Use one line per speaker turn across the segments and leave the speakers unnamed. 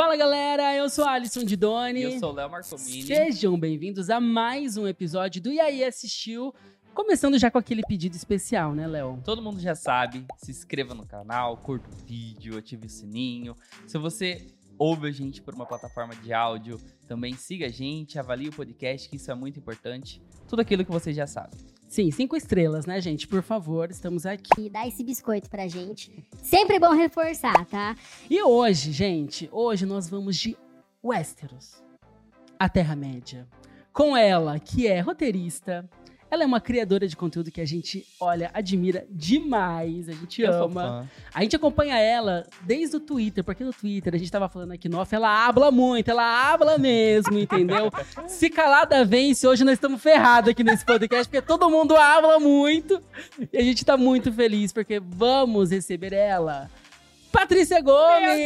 Fala galera, eu sou Alisson de Doni.
Eu sou o Léo Marcomini.
Sejam bem-vindos a mais um episódio do E aí Assistiu. Começando já com aquele pedido especial, né, Léo?
Todo mundo já sabe, se inscreva no canal, curta o vídeo, ative o sininho. Se você ouve a gente por uma plataforma de áudio, também siga a gente, avalie o podcast, que isso é muito importante. Tudo aquilo que você já sabe.
Sim, cinco estrelas, né, gente? Por favor, estamos aqui.
E dá esse biscoito pra gente. Sempre bom reforçar, tá?
E hoje, gente, hoje nós vamos de Westeros, a Terra-média. Com ela, que é roteirista, ela é uma criadora de conteúdo que a gente, olha, admira demais, a gente
Eu
ama. A gente acompanha ela desde o Twitter, porque no Twitter a gente tava falando aqui no off, ela habla muito, ela habla mesmo, entendeu? Se calada vence, hoje nós estamos ferrados aqui nesse podcast, porque todo mundo habla muito. E a gente tá muito feliz, porque vamos receber ela. Patrícia Gomes!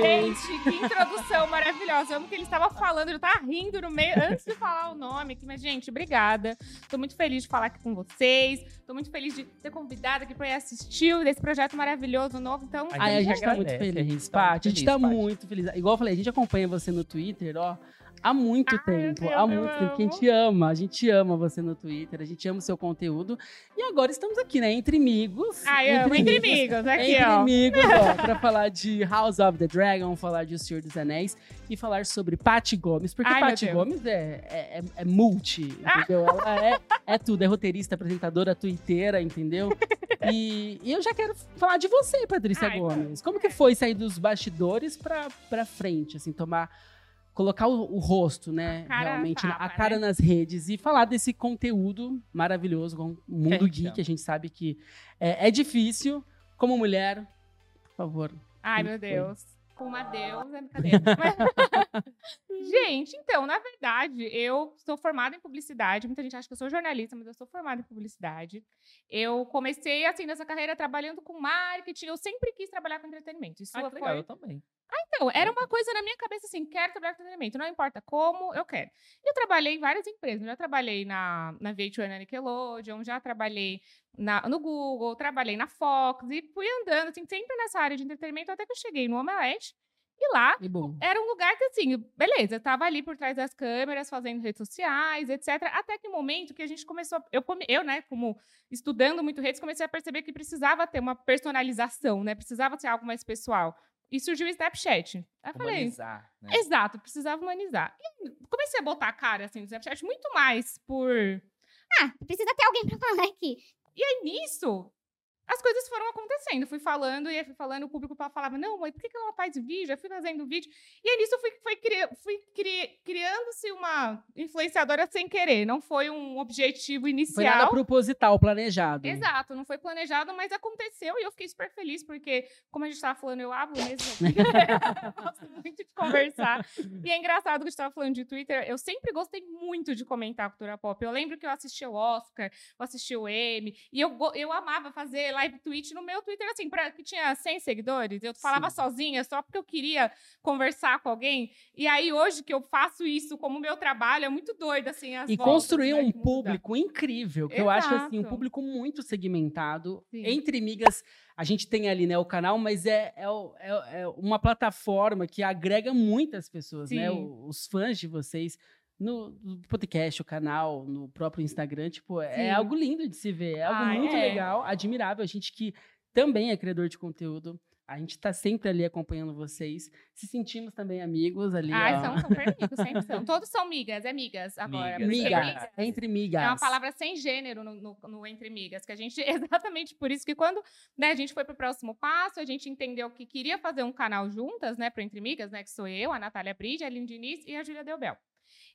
Gente, que introdução maravilhosa. Eu amo que ele estava falando, ele tava rindo no meio, antes de falar o nome aqui. Mas, gente, obrigada. Tô muito feliz de falar aqui com vocês. Tô muito feliz de ter convidado aqui pra ir assistir desse projeto maravilhoso novo. Então,
A
Ai, a
gente
gente tá muito feliz,
a gente tá
Paty.
muito
A gente
feliz,
tá muito feliz. Igual eu falei, a gente acompanha você no Twitter, ó. Há muito
Ai,
tempo, há
eu
muito tempo que a gente ama, a gente ama você no Twitter, a gente ama o seu conteúdo. E agora estamos aqui, né, entre amigos.
ai, amo. Entre amigos, aqui,
entre
ó.
amigos, ó, pra falar de House of the Dragon, falar de O Senhor dos Anéis e falar sobre Paty Gomes, porque
Ai,
Paty. Gomes é, é, é- é multi, entendeu? Ela é, é tudo, é roteirista, apresentadora, twitteira, entendeu? E, e eu já quero falar de você, Patrícia
Ai,
Gomes. Como que foi sair dos bastidores pra, pra frente, assim, tomar... Colocar o, o rosto, né?
A cara
realmente,
tapa,
a cara
né?
nas redes e falar desse conteúdo maravilhoso, com o mundo
gente
geek.
ama.
A gente sabe que é, é difícil. Como mulher, por favor.
Ai, meu? Deus. Com uma deusa, é brincadeira. Mas- gente, então, na verdade, eu sou formada em publicidade. Muita gente acha que eu sou jornalista, mas eu sou formada em publicidade. Eu comecei, assim, nessa carreira trabalhando com marketing. Eu sempre quis trabalhar com entretenimento. Isso
Ah, que
foi...
legal, eu também.
Então, era uma coisa na minha cabeça assim, quero trabalhar com entretenimento, não importa como, eu quero. E eu trabalhei em várias empresas, já trabalhei na, na VH1 na Nickelodeon, já trabalhei na- no Google, trabalhei na Fox, e fui andando, assim, sempre nessa área de entretenimento, até que eu cheguei no Omelete, e lá
E
era um lugar que, assim, beleza, eu tava ali por trás das câmeras, fazendo redes sociais, etc. Até que momento que a gente começou. Eu, eu né, como estudando muito redes, comecei a perceber que precisava ter uma personalização, né? Precisava ser algo mais pessoal. E surgiu o Snapchat. Aí eu falei.
Humanizar, né?
Exato, precisava humanizar. E comecei a botar a cara assim no Snapchat muito mais por.
Ah, precisa ter alguém pra falar aqui.
E aí, nisso, as coisas foram acontecendo. Fui falando, e fui falando, o público falava, não, mas por que ela faz vídeo? Eu fui fazendo vídeo. E aí, nisso, eu fui, fui, cri- fui cri- criando-se uma influenciadora sem querer. Não foi um objetivo
Foi nada
inicial.
proposital, planejado.
Exato, não foi planejado, mas aconteceu e eu fiquei super feliz, porque, como a gente estava falando, eu hablo mesmo. eu gosto muito de conversar. E é engraçado que a gente estava falando de Twitter, eu sempre gostei muito de comentar a cultura pop. Eu lembro que eu assisti o Oscar, eu assisti o Emmy, e eu, eu amava fazer live tweet no meu Twitter, assim, pra, que tinha 100 seguidores. Eu falava
Sim.
sozinha só porque eu queria conversar com alguém. E aí, hoje que eu faço isso como meu trabalho, é muito doido, assim, as
E
voltas,
construir
né,
um
que muda.
público incrível, que eu acho assim, um
Exato.
público muito segmentado.
Sim.
Entre migas, a gente tem ali, né, o canal, mas é, é, é- é uma plataforma que agrega muitas pessoas, né?
Sim.
O- Os fãs de vocês. No, no podcast, o canal, no próprio Instagram, tipo, é
Sim.
algo lindo de se ver, é algo
Ah,
muito
é.
legal, admirável. A gente que também é criador de conteúdo, a gente tá sempre ali acompanhando vocês, se sentimos também amigos ali.
Ai,
ó.
são super amigos, sempre são. Todos são migas, é migas agora.
Migas, é
Migas, entre migas.
É uma palavra sem gênero no, no- no entre migas, que a gente, exatamente por isso que quando né, a gente foi pro próximo passo, a gente entendeu que queria fazer um canal juntas, né, pro Entre Migas, né, que sou eu, a Natália Bride, a Aline Diniz e a Júlia Delbel.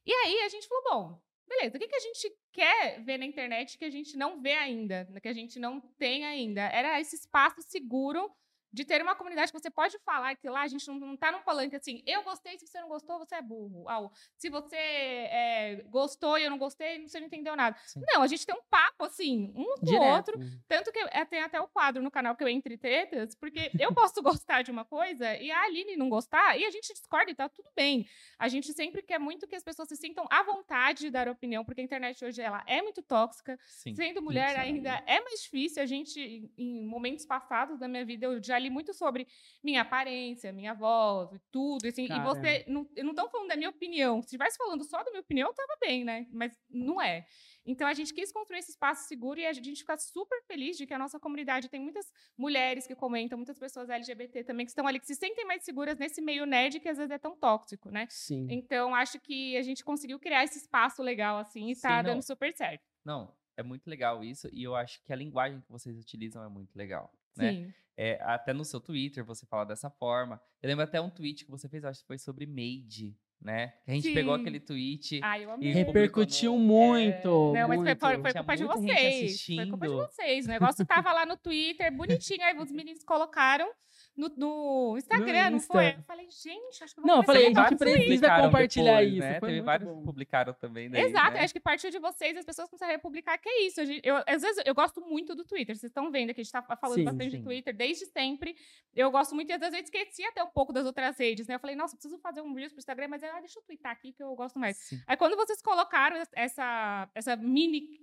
E aí a gente falou, bom, beleza, o que, que a gente quer ver na internet que a gente não vê ainda, que a gente não tem ainda? Era esse espaço seguro de ter uma comunidade que você pode falar que lá a gente não, não tá num palanque assim, eu gostei, se você não gostou, você é burro. Ah, se você é, gostou e eu não gostei, você não entendeu nada.
Sim.
Não, a gente tem um papo assim, um com o outro. Tanto que é, tem até o quadro no canal que eu Entre Tretas, porque eu posso gostar de uma coisa e a Aline não gostar, e a gente discorda e tá tudo bem. A gente sempre quer muito que as pessoas se sintam à vontade de dar opinião, porque a internet hoje ela é muito tóxica.
Sim.
Sendo mulher ainda é mais difícil. A gente, em momentos passados da minha vida, eu já ali muito sobre minha aparência, minha voz, e tudo, assim,
Cara.
e você, não, eu não estão falando da minha opinião, se estivesse falando só da minha opinião, tava bem, né, mas não é. Então, a gente quis construir esse espaço seguro e a gente fica super feliz de que a nossa comunidade tem muitas mulheres que comentam, muitas pessoas LGBT também que estão ali, que se sentem mais seguras nesse meio nerd que às vezes é tão tóxico, né?
Sim.
Então, acho que a gente conseguiu criar esse espaço legal, assim, e
Sim,
tá
não.
dando super certo.
Não, é muito legal isso. E eu acho que a linguagem que vocês utilizam é muito legal. Né?
Sim.
É, até no seu Twitter você fala dessa forma. Eu lembro até um tweet que você fez, acho que foi sobre Made, né? A gente pegou
Sim.
aquele tweet.
Ai, eu amei.
E
Repercutiu
no-
muito.
Não, mas foi,
muito.
foi, foi culpa de vocês. Foi culpa de vocês. O negócio tava lá no Twitter, bonitinho. Aí os meninos colocaram no, no Instagram, não
Insta.
foi? Eu falei, gente, acho que eu vou
Não, eu
começar
falei, a gente
no
precisa compartilhar
depois,
isso,
Né?
foi
Teve
muito
vários
bom.
que publicaram também. Daí,
Exato,
né?
eu acho que partiu de vocês, as pessoas começaram a publicar, que é isso. gente- eu, às vezes eu gosto muito do Twitter, vocês estão vendo que a gente tá falando
Sim,
bastante
sim.
de Twitter desde sempre. Eu gosto muito e às vezes eu esqueci até um pouco das outras redes, né? Eu falei, nossa, eu preciso fazer um Reels pro Instagram, mas ah, deixa eu twittar aqui que eu gosto mais.
Sim.
Aí quando vocês colocaram es- essa, essa mini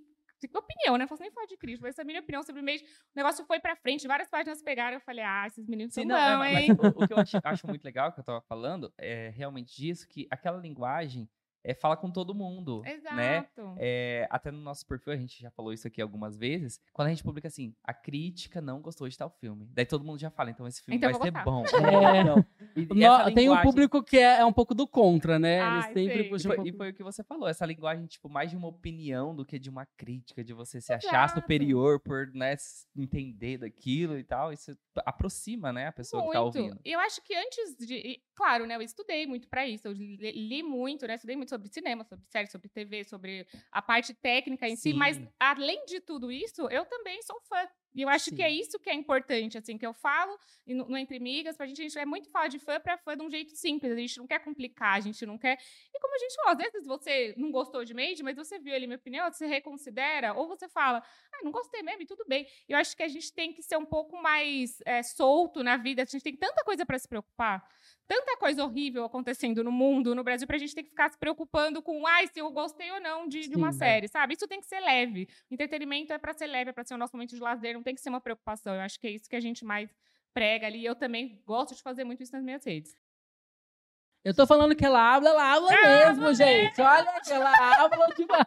opinião, né? Não posso nem falar de crítica, mas essa mini opinião sobre o mês, o negócio foi pra frente, várias páginas pegaram, eu falei, ah, esses meninos
Sim,
são
não, é, mas
hein?
o, o que eu acho, acho muito legal que eu tava falando é realmente disso, que aquela linguagem é, fala com todo mundo, né?
Exato.
É, até no nosso perfil, a gente já falou isso aqui algumas vezes. Quando a gente publica assim, a crítica não gostou de tal filme. Daí todo mundo já fala, então esse filme
Então
vai ser bom.
É.
Então, e- e
No-
essa
tem um
linguagem-
público que é, é um pouco do contra, né? Eles sempre
sei.
E
puxam um
foi, e foi o que você falou, essa linguagem, tipo, mais de uma opinião do que de uma crítica, de você se achar
Exato.
superior por, né, entender daquilo e tal. Isso aproxima, né, a pessoa que tá ouvindo.
E eu acho que antes de. Claro, né? Eu estudei muito pra isso. Eu li, li muito, né? Estudei muito sobre cinema, sobre série, sobre TV, sobre a parte técnica em si. Mas,
Sim.
além de tudo isso, eu também sou fã. E eu acho
Sim.
que é isso que é importante, assim, que eu falo no, no Entre Migas, pra gente, a gente é muito falar de fã pra fã de um jeito simples. A gente não quer complicar, a gente não quer. E como a gente falou, às vezes você não gostou de Made, mas você viu ali minha opinião, você reconsidera, ou você fala, ah, não gostei mesmo, e tudo bem. Eu acho que a gente tem que ser um pouco mais é, solto na vida. A gente tem tanta coisa para se preocupar, tanta coisa horrível acontecendo no mundo, no Brasil, para a gente ter que ficar se preocupando com, ai, se eu gostei ou não de, de uma
Sim.
série, sabe? Isso tem que ser leve. O entretenimento é para ser leve, é para ser o nosso momento de lazer, não tem que ser uma preocupação. Eu acho que é isso que a gente mais prega ali. Eu também gosto de fazer muito isso nas minhas redes.
Eu tô falando que ela habla, ela habla mesmo, gente. Olha que ela habla demais.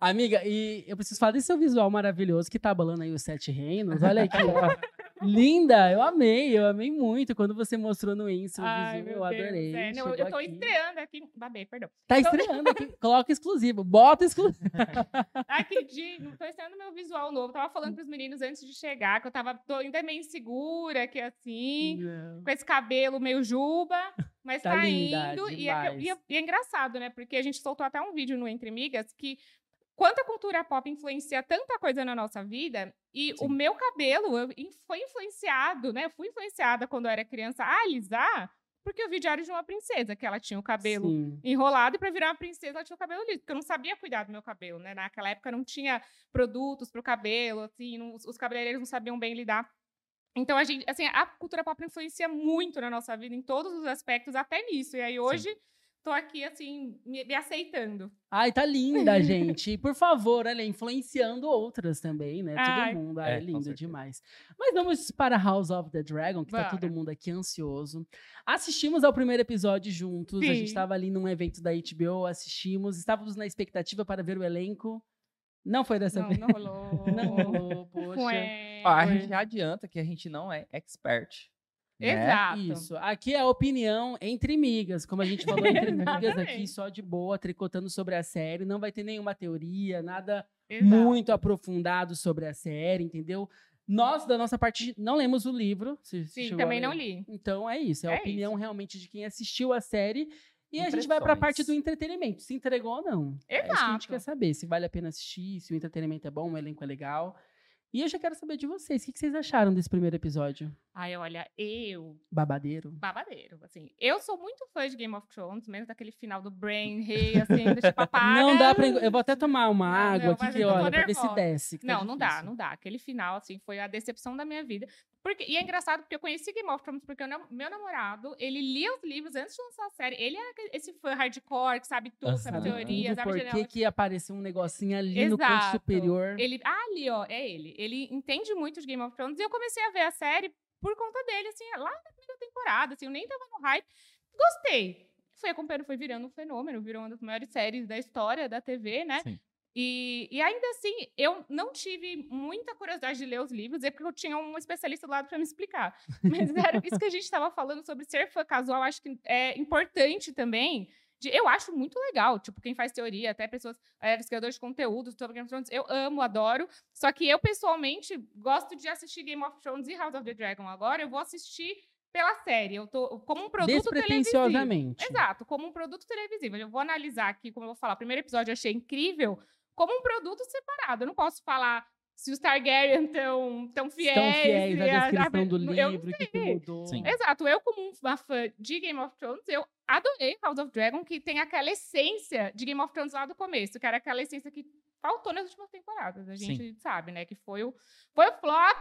Amiga, e eu preciso falar desse seu visual maravilhoso que tá abalando aí os sete reinos. Olha aqui, ó. Linda, eu amei, eu amei muito quando você mostrou no Insta o
Ai,
visual, eu
Deus,
adorei.
é. Não, eu tô
aqui.
estreando aqui. Babei, perdão.
Tá estreando aqui, coloca exclusivo, bota exclusivo.
Dia. Não tô estreando meu visual novo. Tava falando pros meninos antes de chegar que eu tava tô ainda meio insegura, que assim, com esse cabelo meio juba, mas
Tá
tá, indo. E é, e é- e é engraçado, né? Porque a gente soltou até um vídeo no Entre Migas que quanto a cultura pop influencia tanta coisa na nossa vida, e o
Sim.
meu cabelo eu foi influenciado, né? Eu fui influenciada quando eu era criança a alisar, porque eu vi Diário de uma Princesa, que ela tinha o cabelo
Sim.
enrolado e para virar uma princesa ela tinha o cabelo liso, porque eu não sabia cuidar do meu cabelo, né? Naquela época não tinha produtos para o cabelo, assim, não- os cabeleireiros não sabiam bem lidar. Então a gente, assim, a cultura pop influencia muito na nossa vida em todos os aspectos, até nisso. E aí hoje tô aqui assim me, me aceitando.
Ai, tá linda, gente. E, Por favor, olha, influenciando outras também, né?
Ai.
Todo mundo. Ai,
É,
é lindo demais. Mas vamos para House of the Dragon, que tá
Bora.
todo mundo aqui ansioso. Assistimos ao primeiro episódio juntos. A gente
Sim.
tava ali num evento da HBO, assistimos. Estávamos na expectativa para ver o elenco. Não foi dessa
Não,
vez.
não rolou.
Não rolou, poxa.
Ué.
Ó, a gente já adianta que a gente não é expert. né?
Exato.
Isso. Aqui é a opinião entre migas. Como a gente falou, entre migas aqui, só de boa, tricotando sobre a série. Não vai ter nenhuma teoria, nada
Exato.
muito aprofundado sobre a série, entendeu? Nós, da nossa parte, não lemos o livro.
Sim,
a
também não li.
Então é isso, é a
É
opinião realmente de quem assistiu a série. E a gente vai pra parte do entretenimento. Se entregou ou não. É isso que a gente
Exato.
quer saber. Se vale a pena assistir, se o entretenimento é bom, o elenco é legal. E eu já quero saber de vocês. O que que vocês acharam desse primeiro episódio?
Ai, olha, eu
Babadeiro?
babadeiro, assim. Eu sou muito fã de Game of Thrones, mesmo daquele final do Brain Rei, assim, do tipo apaga.
Não dá pra. Eu vou até tomar uma
Não,
água
não,
aqui, que olha, pra ver se desce. que tá
Não, não dá, não dá. Aquele final, assim, foi a decepção da minha vida. Porque, e é engraçado porque eu conheci Game of Thrones porque meu namorado, ele lia os livros antes de lançar a série. Ele aquele- esse fã hardcore que sabe tudo, sabe
Aham.
teoria,
Tudo
sabe
por que que apareceu um negocinho ali no canto
Exato.
superior.
Ele, ah, ali, ó, é ele. Ele entende muito de Game of Thrones e eu comecei a ver a série por conta dele, assim, lá na primeira temporada, assim, eu nem tava no hype. Gostei. Fui acompanhando, foi virando um fenômeno, virou uma das maiores séries da história da TV, né?
Sim.
E, e ainda assim, eu não tive muita curiosidade de ler os livros, é porque eu tinha um especialista do lado para me explicar. Mas era isso que a gente estava falando sobre ser fã casual, acho que é importante também. De- eu acho muito legal, tipo, quem faz teoria, até pessoas, é, os criadores de conteúdo sobre Game of Thrones, eu amo, adoro. Só que eu, pessoalmente, gosto de assistir Game of Thrones e House of the Dragon agora. Eu vou assistir pela série. Eu tô como um produto televisivo.
Despretensiosamente.
Exato, como um produto televisivo. Eu vou analisar aqui, como eu vou falar, o primeiro episódio eu achei incrível, como um produto separado. Eu não posso falar se os Targaryen estão tão fiéis.
Estão fiéis à
a-
descrição do
eu não
livro, o que, que mudou.
Sim.
Exato, eu como uma fã de Game of Thrones, eu adorei House of Dragon, que tem aquela essência de Game of Thrones lá do começo, que era aquela essência que faltou nas últimas temporadas, a
Sim.
gente sabe, né, que foi o, foi o flop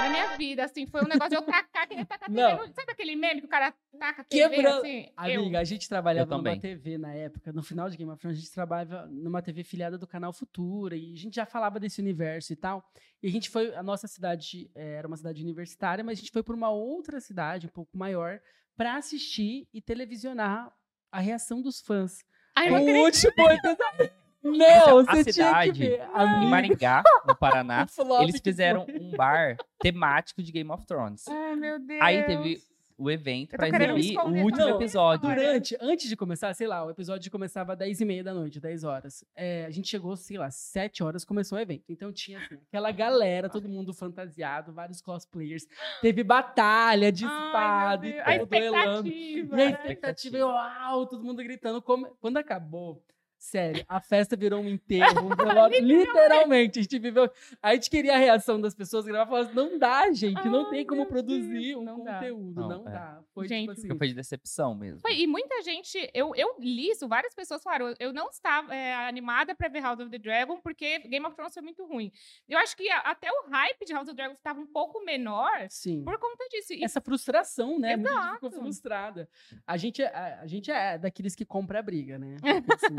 da minha vida, assim, foi um negócio de eu tacar, querer tacar TV,
Não.
no- sabe aquele meme que o cara taca TV,
Quebrando-
assim? eu.
Amiga, a gente trabalhava
Eu
numa. TV na época, no final de Game of Thrones, a gente trabalhava numa TV filiada do canal Futura, e a gente já falava desse universo e tal. E a gente foi, a nossa cidade eh, era uma cidade universitária, mas a gente foi para uma outra cidade, um pouco maior, para assistir e televisionar a reação dos fãs.
Ai,
o último episódio. Não,
A
você tinha que
cidade,
ver.
Em
Amiga,
Maringá, no Paraná, eles fizeram um bar temático de Game of Thrones.
Ai, meu Deus.
Aí teve o evento pra exibir o último
também.
episódio.
Durante, antes de começar, sei lá, o episódio começava às 10 e meia da noite, 10 horas. É, a gente chegou, sei lá, 7 horas começou o evento. Então tinha assim, aquela galera, todo mundo fantasiado, vários cosplayers. Teve batalha de
Ai,
espada
meu
e todo duelando.
expectativa.
E a expectativa, uau, todo mundo gritando. Quando acabou, sério, a festa virou um enterro, um velório. literalmente. A gente viveu. A gente queria a reação das pessoas gravar e falar assim, não dá, gente, não
Ai,
tem como produzir
Deus,
um
não dá.
conteúdo, não,
Não, é.
dá. Foi
Gente,
tipo assim.
Foi de decepção mesmo.
Foi, e muita gente, eu, eu li isso, várias pessoas falaram, eu não estava é, animada pra ver House of the Dragon, porque Game of Thrones foi muito ruim. Eu acho que até o hype de House of the Dragon estava um pouco menor
Sim.
por conta disso. E
essa frustração, né? Muita gente ficou
Exato.
frustrada. A gente, é- a, a gente é daqueles que compra a briga, né? Porque, assim,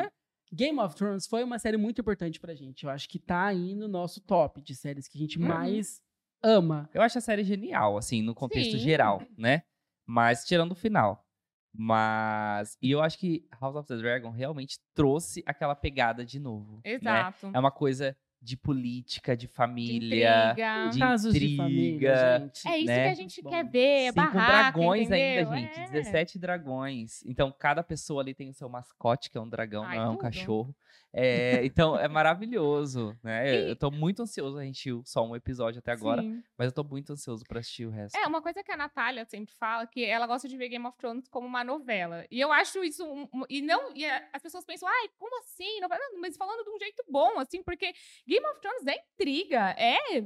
Game of Thrones foi uma série muito importante pra gente. Eu acho que tá aí no nosso top de séries que a gente
Uhum.
mais ama.
Eu acho a série genial, assim, no contexto
Sim.
geral, né? Mas tirando o final. Mas. E eu acho que House of the Dragon realmente trouxe aquela pegada de novo. né?
Exato.
É uma coisa de política, de família.
Intriga.
de
Casos de família,
intriga,
gente.
É isso
né?
que a gente
Bom.
quer ver, é
Sim, com
barraca,
dragões
entendeu?
ainda, gente.
É.
17 dragões. Então, cada pessoa ali tem o seu mascote, que é um dragão,
Ai,
não é um
tudo.
cachorro. É, então, é maravilhoso, né?
E-
Eu tô muito ansioso. A gente viu só um episódio até agora,
Sim.
mas eu tô muito ansioso pra assistir o resto.
É, uma coisa que a Natália sempre fala, que ela gosta de ver Game of Thrones como uma novela. E eu acho isso. um- um- e não. E as pessoas pensam, ai, como assim? Não, Mas falando de um jeito bom, assim, porque Game of Thrones é intriga, é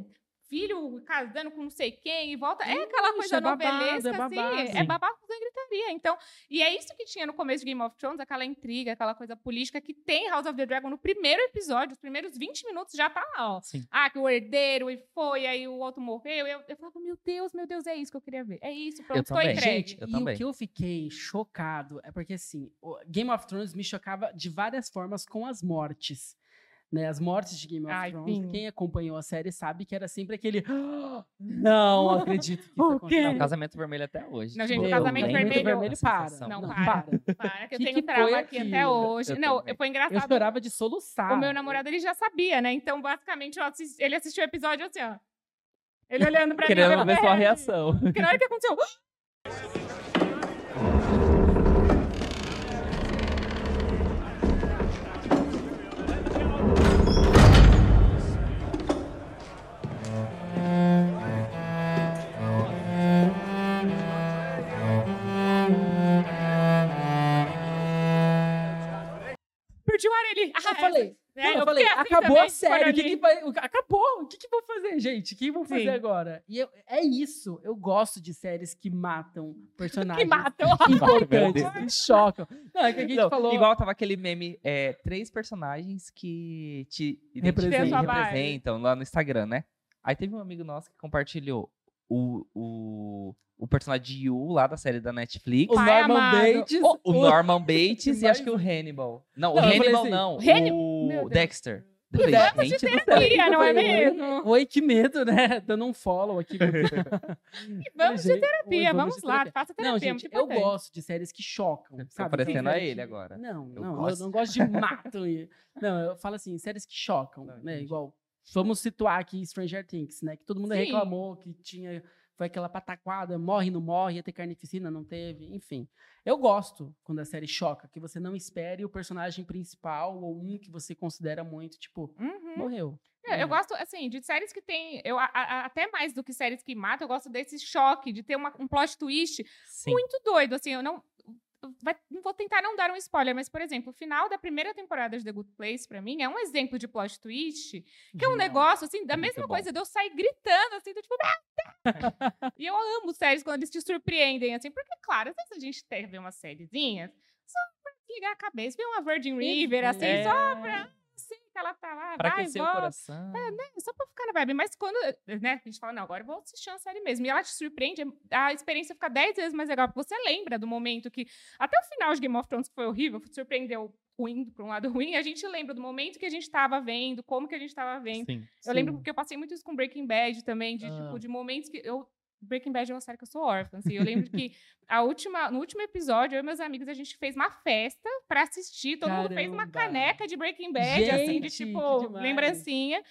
filho casando com não sei quem e volta. É aquela
Ixi,
coisa
é babado,
novelesca,
é babado.
assim. É babado com gritaria. Então, e é isso que tinha no começo de Game of Thrones, aquela intriga, aquela coisa política que tem House of the Dragon no primeiro episódio, os primeiros 20 minutos já tá lá, ó.
Sim.
Ah, que o herdeiro e foi, aí o outro morreu. Eu, eu falava, meu Deus, meu Deus, é isso que eu queria ver. É isso, pronto, estou
também.
entregue.
Gente,
Eu
e
também.
o que eu fiquei chocado é porque, assim, o Game of Thrones me chocava de várias formas com as mortes. Né, as mortes de Game of
Ai,
Thrones,
sim.
quem acompanhou a série sabe que era sempre aquele. "Ah, Não acredito que isso
O quê?
aconteceu."
Um casamento vermelho até hoje.
Não, gente,
Tipo,
o
eu
casamento vermelho-
da
vermelho para.
Não,
Não,
para.
para.
Para, que eu
Que
tenho
que
trauma aqui até hoje.
Eu
não,
também.
foi
Eu
engraçado.
chorava de soluçar.
O meu namorado, ele já sabia, né? Então, basicamente, eu assisti- ele assistiu o episódio assim, ó. Ele olhando pra
Querendo
mim.
ver sua reação.
Porque na hora que aconteceu... Ar ele.
Eu falei,
É,
não, eu falei,
assim
acabou a série, o que, que vai. Acabou! O que, que vão fazer, gente? O que vão fazer
Sim.
agora? E eu- é isso. Eu gosto de séries que matam personagens
Que matam.
importantes, que chocam. Não, é que a gente
Não,
falou.
Igual tava aquele meme, é, três personagens que te
Representam.
representam lá no Instagram, né? Aí teve um amigo nosso que compartilhou o, o, o personagem de Yu lá da série da Netflix.
o
Pai
Norman
amado.
Bates.
O Norman Bates e acho que o Hannibal. Não, o
Não, falei
Hannibal
assim,
não.
Hannibal-
O. Dexter. Gente do céu.
terapia, não é
Oi,
mesmo?
Oi, que medo, né? Dando um follow aqui.
Vamos de terapia, vamos
de
lá,
terapia.
faça terapia,
Não,
é
gente, eu gosto de séries que chocam,
Tá parecendo a ele agora.
Não,
Eu
não,
gosto.
eu não gosto de mato. e- Não, eu falo assim, séries que chocam,
Não,
né? Igual, vamos situar aqui Stranger Things, né? Que todo mundo
Sim.
reclamou que tinha, foi aquela pataquada, morre, não morre, ia ter carnificina, não teve, enfim. Eu gosto quando a série choca, que você não espere o personagem principal ou um que você considera muito, tipo,
Uhum.
morreu.
Eu, eu
É.
gosto, assim, de séries que tem. Eu, a- a- até mais do que séries que matam, eu gosto desse choque, de ter uma- um plot twist
Sim.
muito doido. Assim, eu não. Vai- vou tentar não dar um spoiler, mas, por exemplo, o final da primeira temporada de The Good Place, pra mim, é um exemplo de plot twist, que é um
Genial.
negócio, assim, da
É muito
mesma
bom.
coisa de eu sair gritando, assim, do tipo. "Ah!" e eu amo séries quando eles te surpreendem, assim, porque, claro, às vezes a gente tem ver umas sériezinhas só pra ligar a cabeça, ver uma Virgin River, assim,
É.
só pra. Assim, que ela tá lá,
Pra
vai,
aquecer o
volta.
coração.
só pra ficar na vibe. Mas quando, né, a gente fala, não, agora eu vou assistir uma série mesmo. E ela te surpreende, a experiência fica 10 vezes mais legal. Porque você lembra do momento que, até o final de Game of Thrones, que foi horrível, surpreendeu ruim, por um lado ruim, a gente lembra do momento que a gente tava vendo, como que a gente tava vendo.
Sim.
Eu lembro
Sim.
porque eu passei muito isso com Breaking Bad também, de,
Ah.
tipo, de momentos que eu... Breaking Bad é uma série que eu sou órfã, assim. Eu lembro que a última, no último episódio, eu e meus amigos, a gente fez uma festa pra assistir. Todo mundo fez uma
Caramba.
caneca de Breaking Bad, assim, de
Gente,
tipo, lembrancinha.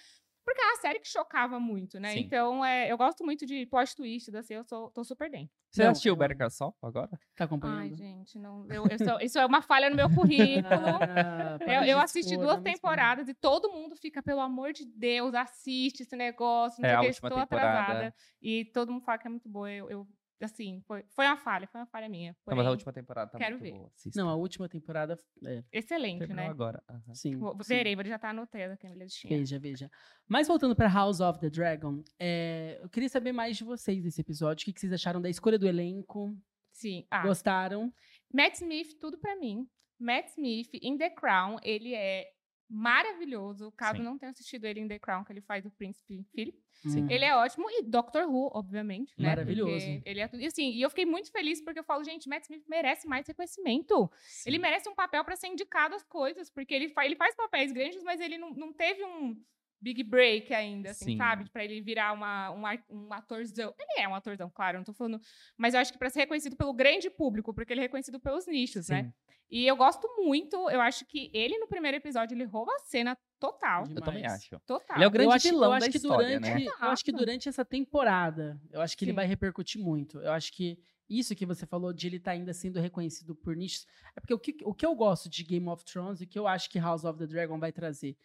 Porque é uma série que chocava muito, né?
Sim.
Então, é, eu gosto muito de plot twists, assim, eu sou, tô super bem.
Você
Não,
assistiu Better Call Saul agora?
Tá
Ai,
acompanhando?
gente, não, eu, eu sou- isso é uma falha no meu currículo.
Ah,
Eu,
de
eu assisti
expor,
duas
expor.
temporadas e todo mundo fica, pelo amor de Deus, assiste esse negócio. Não
É,
sei
a
o que,
última
estou
temporada.
atrasada. E todo mundo fala que é muito boa. Eu, eu, assim, foi, foi uma falha, foi uma falha minha.
Não, mas a
porém,
última temporada tá
quero
muito
ver.
boa. Assista.
Não, a última temporada, é,
Excelente,
Terminou
né?
agora. Aham.
sim.
Vou-
sim.
Verei, vou já tá no tela aqui a minha listinha.
Veja, veja. Mas voltando para House of the Dragon, é, eu queria saber mais de vocês desse episódio. O que, que vocês acharam da escolha do elenco?
Sim. Ah,
Gostaram?
Matt Smith, tudo pra mim. Matt Smith, em The Crown, ele é maravilhoso. Caso
Sim.
não tenha assistido ele em The Crown, que ele faz o Príncipe Philip.
Hum.
Ele é ótimo. E Doctor Who, obviamente. Né?
Maravilhoso.
Porque Ele é tudo. E assim, e eu fiquei muito feliz porque eu falo, gente, Matt Smith merece mais reconhecimento. Ele merece um papel pra ser indicado às coisas, porque ele, fa ele faz papéis grandes, mas ele não, não teve um big break ainda, assim,
Sim.
sabe? Pra ele virar uma, um, um atorzão. Ele é um atorzão, claro, não tô falando. Mas eu acho que pra ser reconhecido pelo grande público, porque ele é reconhecido pelos nichos, né?
Sim.
E eu gosto muito, eu acho que ele no primeiro episódio ele rouba a cena total.
De-
Eu também
Demais.
acho.
Total.
Ele é o grande
eu acho,
vilão
eu acho
da
que
história,
durante,
né?
Eu acho que durante essa temporada, eu acho que ele
Sim.
vai repercutir muito. Eu acho que isso que você falou de ele estar ainda sendo reconhecido por nichos. É porque o que, o que eu gosto de Game of Thrones e o que eu acho que House of the Dragon vai trazer.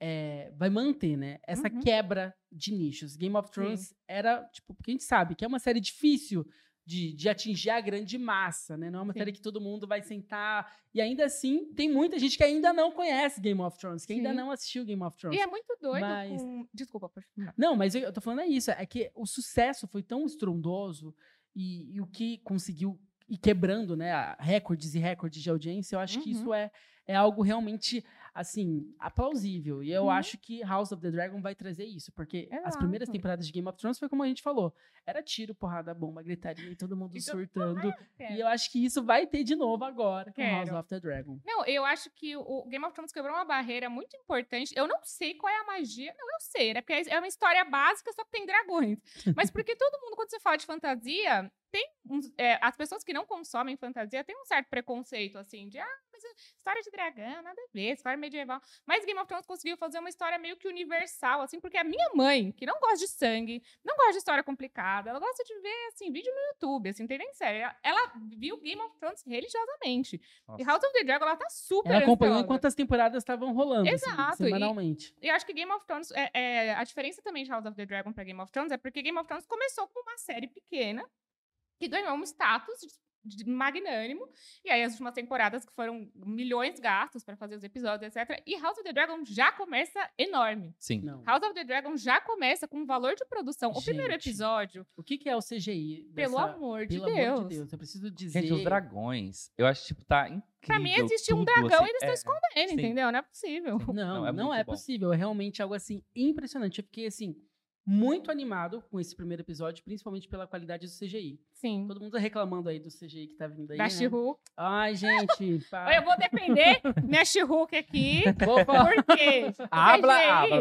é, vai manter, né? Essa
Uhum.
quebra de nichos. Game of Thrones era, tipo, porque a gente sabe que é uma série difícil de, de atingir a grande massa, né? Não é uma
Sim.
série que todo mundo vai sentar. E ainda assim, tem muita gente que ainda não conhece Game of Thrones, que ainda
Sim.
não assistiu Game of Thrones.
E é muito doido
Mas-
com... Desculpa, pode terminar.
Não, mas eu, eu tô falando é isso. É que o sucesso foi tão estrondoso e, e o que conseguiu ir quebrando, né? Recordes e recordes de audiência, eu acho que
Uhum.
isso é, é algo realmente, assim, aplausível. E eu
Uhum.
acho que House of the Dragon vai trazer isso, porque as primeiras temporadas de Game of Thrones foi como a gente falou: era tiro, porrada, bomba, gritaria e todo mundo surtando.
Quero.
E eu acho que isso vai ter de novo agora com House
Quero.
of the Dragon.
Não, eu acho que o Game of Thrones quebrou uma barreira muito importante. Eu não sei qual é a magia. Não, eu sei, né? Porque é uma história básica, só que tem dragões. Mas porque todo mundo, quando você fala de fantasia, tem uns, é, as pessoas que não consomem fantasia têm um certo preconceito, assim, de ah, mas história de dragão, nada a ver, história medieval. Mas Game of Thrones conseguiu fazer uma história meio que universal, assim, porque a minha mãe, que não gosta de sangue, não gosta de história complicada, ela gosta de ver, assim, vídeo no YouTube, assim, não tem nem série. Ela, ela viu Game of Thrones religiosamente. E
Nossa.
House of the Dragon, ela tá super
Ela acompanhou
ansiosa.
enquanto as temporadas estavam rolando, assim,
Exato, e-
semanalmente.
E eu acho que Game of Thrones, é, é, a diferença também de House of the Dragon pra Game of Thrones é porque Game of Thrones começou como uma série pequena que ganhou um status de- de magnânimo. E aí as últimas temporadas que foram milhões gastos pra fazer os episódios, etc. E House of the Dragon já começa enorme.
Sim.
Não.
House of the Dragon já começa com um valor de produção. O primeiro
Gente,
episódio,
O que, que é o CGI?
pelo
dessa-
amor de
Pelo
Deus.
amor de Deus, eu preciso dizer.
Gente, os dragões, eu acho, tipo, tá incrível.
Pra mim existe um dragão
assim.
e eles estão
É,
escondendo,
sim.
entendeu? Não é possível.
Não,
Não,
não,
é
é,
muito bom.
possível. É realmente algo assim impressionante. Eu fiquei assim, muito animado com esse primeiro episódio, principalmente pela qualidade do CGI.
Sim.
Todo mundo tá reclamando aí do CGI que tá vindo aí.
Da
né? Ai, gente.
Eu vou defender minha She-Hulk aqui.
Vou.
Por quê?
Habla,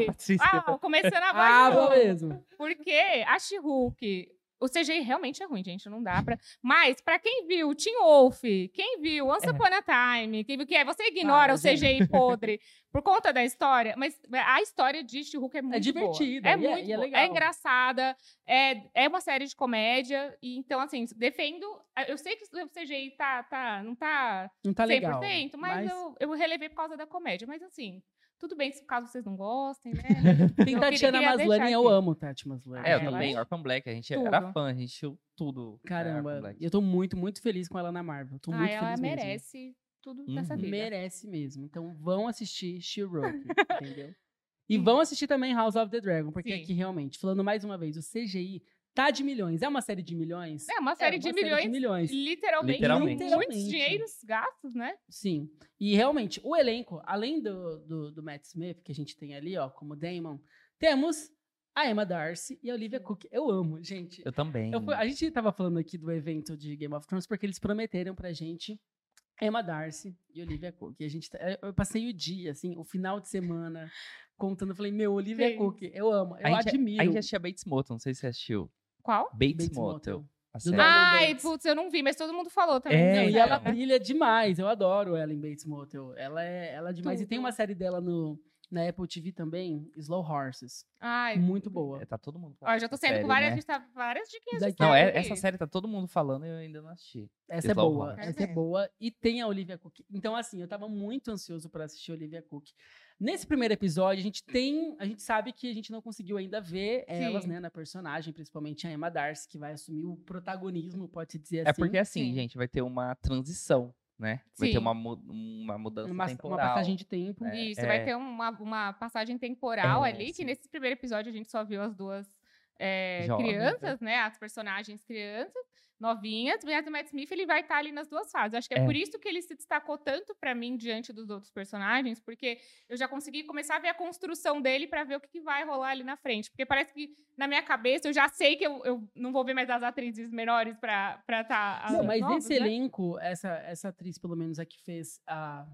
Patrícia.
Ah, começando a
Ah,
voz de novo.
mesmo.
Porque a She-Hulk, o CGI realmente é ruim, gente, não dá pra... Mas pra quem viu Teen Wolf, quem viu Once
É.
Upon a Time, quem viu que é, você ignora
Para,
o CGI podre por conta da história, mas a história de She-Hulk é muito
divertida,
boa. É
e é-
muito
é legal.
É engraçada, é, é uma série de comédia, e então, assim, defendo... Eu sei que o CGI tá, tá, não tá
Não tá
100%,
legal.
mas, Eu, eu relevei por causa da comédia. Mas assim, tudo bem se caso vocês não gostem, né?
Tem Tatiana Maslany, eu
aqui.
amo Tati Maslany.
É, eu
Ah,
também, Orphan Black, a gente
Tudo.
era fã, a gente tudo. né,
Caramba, eu tô muito, muito feliz com ela na Marvel. Tô
ah,
muito
ela
feliz mesmo.
merece tudo
Uhum.
dessa vida.
Merece mesmo. Então vão assistir She-Hulk, entendeu? E vão assistir também House of the Dragon, porque
Sim.
aqui realmente, falando mais uma vez, o CGI tá de milhões. É uma série de milhões?
É uma série,
É
de,
uma série
milhões,
de milhões.
Literalmente,
Literalmente.
muitos dinheiros gastos, né?
Sim. E realmente, o elenco, além do, do, do Matt Smith, que a gente tem ali, ó, como Damon, temos a Emma Darcy e a Olivia Cook. Eu amo, gente.
Eu também.
Eu a gente tava falando aqui do evento de Game of Thrones porque eles prometeram pra gente Emma Darcy e Olivia Cook. E a gente, tá- eu- passei o dia, assim, o final de semana, contando. Eu falei, meu, Olivia
Sim.
Cook, eu amo, eu
a gente,
admiro.
A gente assistia Bates Motel, não sei se você assistiu.
Qual?
Bates,
Bates
Motel.
Motel.
Ai,
Bates.
putz, eu não vi, mas todo mundo falou também.
É,
Não, e ela brilha demais. Eu adoro ela em Bates Motel. Ela é, ela é demais. E tem
Tudo.
uma série dela no, na Apple TV também, Slow Horses.
Ai,
Muito boa.
É, tá todo mundo
ó, eu já tô saindo com várias,
né?
a gente tá várias diquinhas
Daqui-
Não, é- essa série tá todo mundo falando e eu ainda não assisti.
Essa é
Slow
boa.
Horses.
Essa é
É.
boa. E tem a Olivia Cook. Então, assim, eu tava muito ansioso pra assistir a Olivia Cook. Nesse primeiro episódio, a gente tem. A gente sabe que a gente não conseguiu ainda ver elas,
Sim.
né, na personagem, principalmente a Emma Darcy, que vai assumir o protagonismo, pode-se dizer
É
assim.
porque assim,
Sim.
gente, vai ter uma transição, né? Vai ter
Sim.
uma, mu- uma mudança
uma, uma
temporal.
passagem de tempo.
É,
Isso,
é.
vai ter uma, uma passagem temporal
É,
ali, que nesse primeiro episódio a gente só viu as duas é,
Jovens,
crianças, né? As personagens crianças, novinhas, mas o Matt Smith ele vai estar ali nas duas fases. Acho que é,
É.
por isso que ele se destacou tanto pra mim diante dos outros personagens, porque eu já consegui começar a ver a construção dele pra ver o que, que vai rolar ali na frente. Porque parece que na minha cabeça eu já sei que eu, eu não vou ver mais as atrizes menores pra estar. Tá,
Não,
as
mas
novas,
nesse
né?
elenco, essa, essa atriz, pelo menos a que fez a.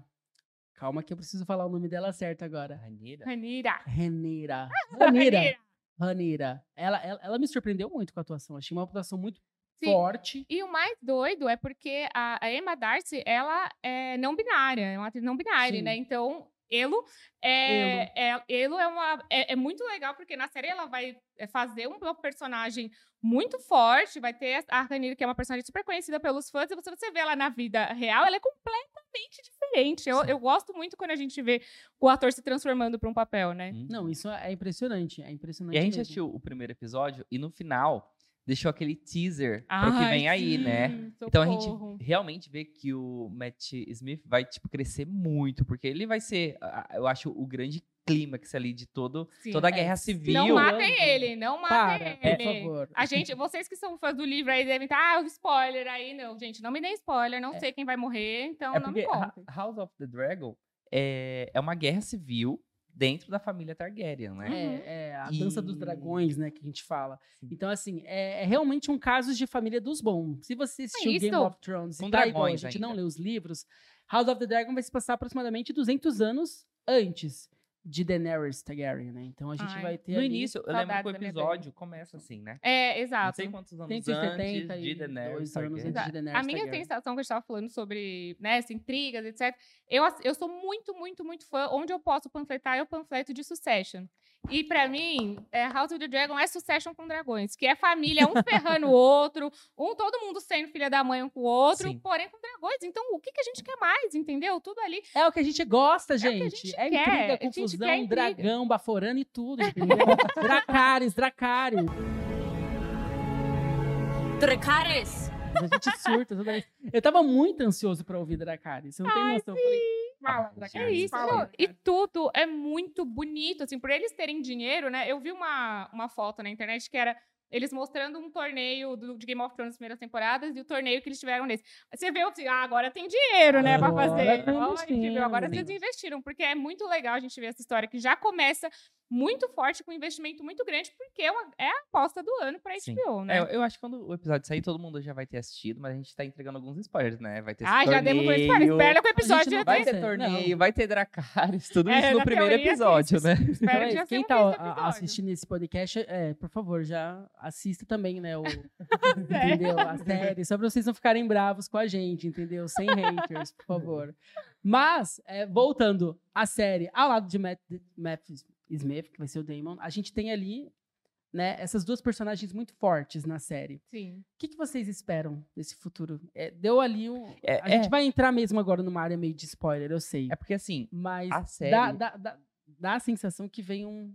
Calma, que eu preciso falar o nome dela certo agora.
Ranira.
Renira. Ranira.
Ranira.
Ranira. Ela, ela, ela me surpreendeu muito com a atuação. Achei uma atuação muito
Sim.
forte.
E o mais doido é porque a, a Emma Darcy, ela é não binária, é uma atriz não binária,
Sim.
né? Então, Elo é, é, Elo é, uma, é, é muito legal, porque na série ela vai é, fazer um personagem muito forte, vai ter a Ranira, que é uma personagem super conhecida pelos fãs, e você, você vê ela na vida real, ela é completamente diferente. Eu, eu gosto muito quando a gente vê o ator se transformando para um papel, né?
Hum.
Não, isso é impressionante. É impressionante.
E a gente
mesmo.
assistiu o primeiro episódio e no final deixou aquele teaser pro que vem aí,
sim,
né? Então a gente
socorro.
realmente vê que o Matt Smith vai, tipo, crescer muito, porque ele vai ser, ah, eu acho, o grande clímax ali de todo,
Sim.
toda a
É,
guerra
se
civil.
Não matem ele, não
Para,
matem
por
ele.
favor.
A gente, vocês que são fãs do livro aí devem estar, ah, o spoiler aí, não, gente, não me dê spoiler, não
É.
sei quem vai morrer, então
É
não me contem.
House of the Dragon é, é uma guerra civil dentro da família Targaryen, né?
Uhum.
É, é a dança dos
E-
dragões, né, que a gente fala. Então, assim, é, é realmente um caso de família dos bons. Se você assistiu
isso.
Game of Thrones
Com
e tá igual a gente
ainda.
não lê os livros, House of the Dragon vai se passar aproximadamente 200 anos antes de Daenerys Targaryen, né? Então a gente
Ai.
vai ter
No
ali
início, eu lembro que o episódio começa assim, né?
É,
Não
exato.
sei quantos anos
170
antes de
e
Daenerys
dois anos antes de Daenerys
A minha
Targaryen.
sensação que a gente estava falando sobre né, essa intrigas, etc. Eu, eu sou muito, muito, muito fã. Onde eu posso panfletar, eu panfleto de Succession. E pra mim, é, House of the Dragon é Succession com dragões, que é família, um ferrando o outro, um todo mundo sendo filha da mãe um com o outro,
Sim.
porém com dragões. Então, o que, que a gente quer mais, entendeu? Tudo ali.
É o que a gente gosta,
que a
gente.
gente
É,
quer,
intriga,
a gente
confusão,
quer intriga.
dragão, baforando e tudo, entendeu? Dracarys, Dracarys.
Dracarys!
A gente surta toda vez. Eu tava muito ansioso pra ouvir Dracarys. Você não tem
Ai,
noção. Eu falei,
Fala,
É isso.
fala,
não, e tudo é muito bonito, assim, por eles terem dinheiro, né? Eu vi uma, uma foto na internet que era eles mostrando um torneio do, de Game of Thrones nas primeiras temporadas e o torneio que eles tiveram nesse. Você vê, assim, ah, agora tem dinheiro, né, pra
Agora
fazer.
tá
viu, agora vocês investiram, porque é muito legal a gente ver essa história que já começa muito forte, com um investimento muito grande, porque é, é a aposta do ano pra
Sim.
HBO, né?
É, eu, acho que quando o episódio sair, todo mundo já vai ter assistido, mas a gente tá entregando alguns spoilers, né? Vai ter
Ah, já demos com spoiler.
torneio,
Espera que o episódio já
não
Vai ter
Não.
torneio, vai ter Dracarys, tudo
É,
isso no primeiro
teoria,
episódio, né?
Então,
Espero
é
que
quem tá assistindo esse podcast, é, por favor, já assista também, né? O, entendeu? A série, só pra vocês não ficarem bravos com a gente, entendeu? Sem haters, por favor. Mas, é, voltando à série, ao lado de Matt, Matt Smith, que vai ser o Damon, a gente tem ali, né, essas duas personagens muito fortes na série.
Sim.
O que, que vocês esperam desse futuro? É, deu ali um.
É,
a gente
é.
vai entrar mesmo agora numa área meio de spoiler, eu sei.
É porque assim,
Mas
a série-
dá, dá, dá, dá a sensação que vem um.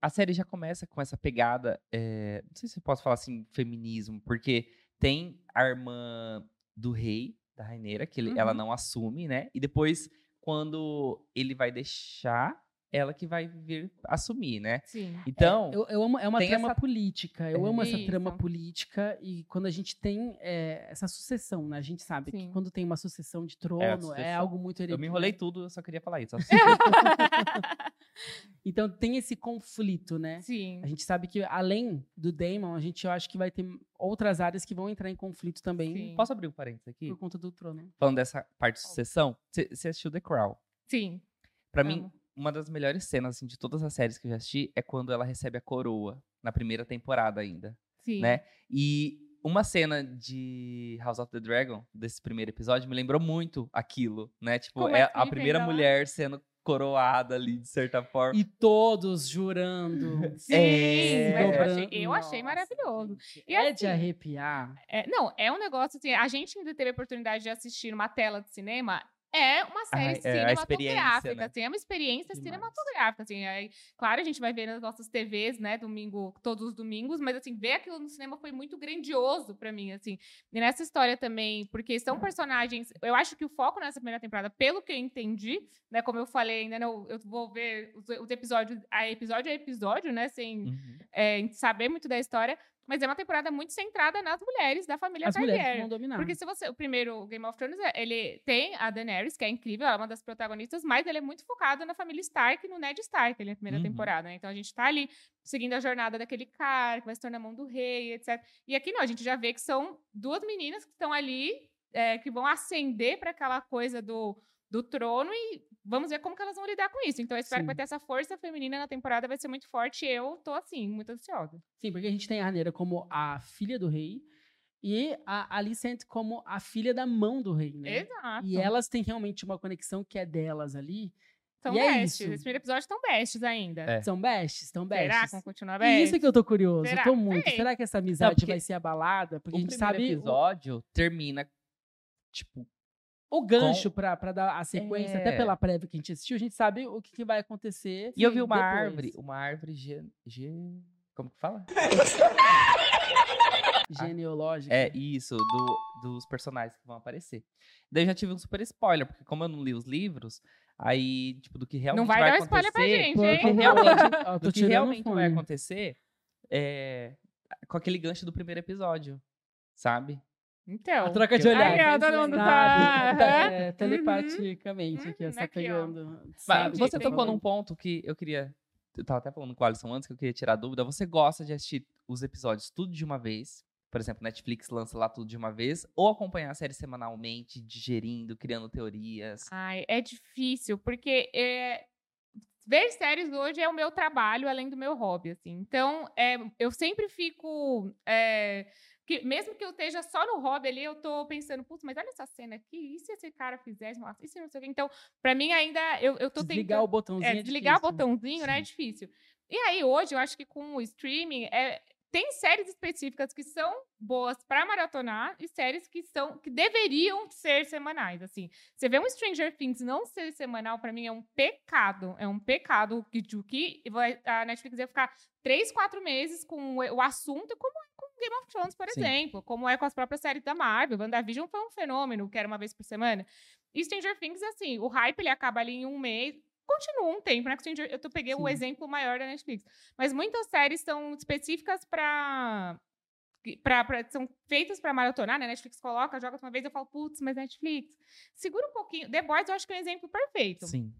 a série já começa com essa pegada, é, não sei se eu posso falar assim, feminismo, porque tem a irmã do rei, da Raineira, que ele- ela
Uhum.
não assume, né? E depois, quando ele vai deixar, ela que vai vir assumir, né?
Sim.
Então,
Eu, eu amo, é uma trama
essa-
política. Eu
É.
amo essa
Isso.
trama política. E quando a gente tem é, essa sucessão, né? A gente sabe que
Sim.
quando tem uma sucessão de trono, é, algo muito
eu me enrolei tudo, eu só queria falar isso.
Então tem esse conflito, né?
Sim.
A gente sabe que além do Daemon, a gente eu acho que vai ter outras áreas que vão entrar em conflito também
Sim.
Posso abrir um parênteses aqui?
por conta do trono.
Falando dessa parte de sucessão, você assistiu The Crown.
Sim.
Pra mim,
Amo.
Uma das melhores cenas assim, de todas as séries que eu já assisti é quando ela recebe a coroa, na primeira temporada ainda.
Sim.
né? E uma cena de House of the Dragon, desse primeiro episódio, me lembrou muito aquilo, né? Tipo,
Como
é
é
a primeira
ela?
mulher sendo coroada ali, de certa forma.
E todos jurando.
Sim,
É.
mas eu achei, eu achei
Nossa,
maravilhoso. E
é de
assim,
arrepiar.
É, não, é um negócio assim, a gente ainda teve a oportunidade de assistir uma tela de cinema. É uma série
é, a experiência,
cinematográfica,
né?
assim, é uma experiência
Demais.
cinematográfica, assim. Aí, claro, a gente vai ver nas nossas TVs, né, domingo, todos os domingos, mas assim, ver aquilo no cinema foi muito grandioso pra mim, assim. E nessa história também, porque são personagens, eu acho que o foco nessa primeira temporada, pelo que eu entendi, né, como eu falei, ainda não, eu vou ver os, os episódios, a episódio a episódio, né, sem
Uhum.
é, saber muito da história, mas é uma temporada muito centrada nas mulheres da família
As mulheres
Targaryen.
vão dominar.
Porque se você. O primeiro Game of Thrones, ele tem a Daenerys, que é incrível, ela é uma das protagonistas, mas ele é muito focado na família Stark e no Ned Stark, ele é a primeira
Uhum.
temporada, né? Então a gente tá ali seguindo a jornada daquele cara que vai se tornar mão do rei, etc. E aqui não, a gente já vê que são duas meninas que estão ali, é, que vão ascender para aquela coisa do, do trono e vamos ver como que elas vão lidar com isso. Então eu espero
Sim.
que vai ter essa força feminina na temporada, vai ser muito forte. e Eu tô assim, muito ansiosa.
Sim, porque a gente tem a Raneira como a filha do rei e a Alicent como a filha da mão do rei, né?
Exato.
E elas têm realmente uma conexão que é delas ali.
São
e é
bestes.
isso.
Esse primeiro episódio estão bestes ainda.
É.
São bestes, estão
Será que
bestes.
vão continuar
E
bestes?
isso que eu tô curioso,
Será?
eu tô muito.
Sei.
Será que essa amizade
porque
vai ser abalada? Porque
O
a gente
primeiro
sabe o-
episódio termina, tipo,
o, gancho pra, pra dar a sequência, até
É.
pela prévia que a gente assistiu, a gente sabe o que, que vai acontecer.
E eu vi uma
depois.
árvore, uma árvore ge, ge- como que fala?
genealógica.
É isso, do- dos personagens que vão aparecer. Daí eu já tive um super spoiler, porque como eu não li os livros, aí, tipo, do que realmente
Não vai,
vai
dar spoiler pra
acontecer,
gente, hein?
realmente- do que realmente vai acontecer é com aquele gancho do primeiro episódio, sabe?
Então.
A troca de
Ai,
olhar. quem
todo mundo
tá-
tá-
é, telepaticamente aqui,
Uhum,
essa
aqui, ó.
pegando.
Mas você tocou
um-
num ponto que eu queria. Eu tava até falando com o Alisson antes que eu queria tirar dúvida. Você gosta de assistir os episódios tudo de uma vez? Por exemplo, Netflix lança lá tudo de uma vez, ou acompanhar a série semanalmente, digerindo, criando teorias.
Ai, é difícil, porque é, ver séries hoje é o meu trabalho, além do meu hobby, assim. Então, é, eu sempre fico... é, que, mesmo que eu esteja só no hobby ali, eu tô pensando, putz, mas olha essa cena aqui, e se esse cara fizesse, nossa, e se não sei o quê? Então, pra mim ainda, eu, eu tô
Desligar
tentando...
o botãozinho.
É,
é
desligar o
difícil.
botãozinho, né? É difícil. E aí, hoje, eu acho que com o streaming, é, tem séries específicas que são boas pra maratonar e séries que são que deveriam ser semanais, assim. Você vê um Stranger Things não ser semanal, pra mim, é um pecado. É um pecado que, que a Netflix ia ficar três, quatro meses com o, assunto, como com Game of Thrones, por
Sim.
exemplo. Como é com as próprias séries da Marvel. WandaVision foi um fenômeno, que era uma vez por semana. E Stranger Things, assim, o hype ele acaba ali em um mês. continua um tempo, né? Stranger- Eu peguei o
Sim.
exemplo maior da Netflix. Mas muitas séries são específicas para Pra, pra- são feitas pra maratonar, né? Netflix coloca, joga uma vez, eu falo, putz, mas Netflix, segura um pouquinho. The Boys eu acho que é um exemplo perfeito.
Sim.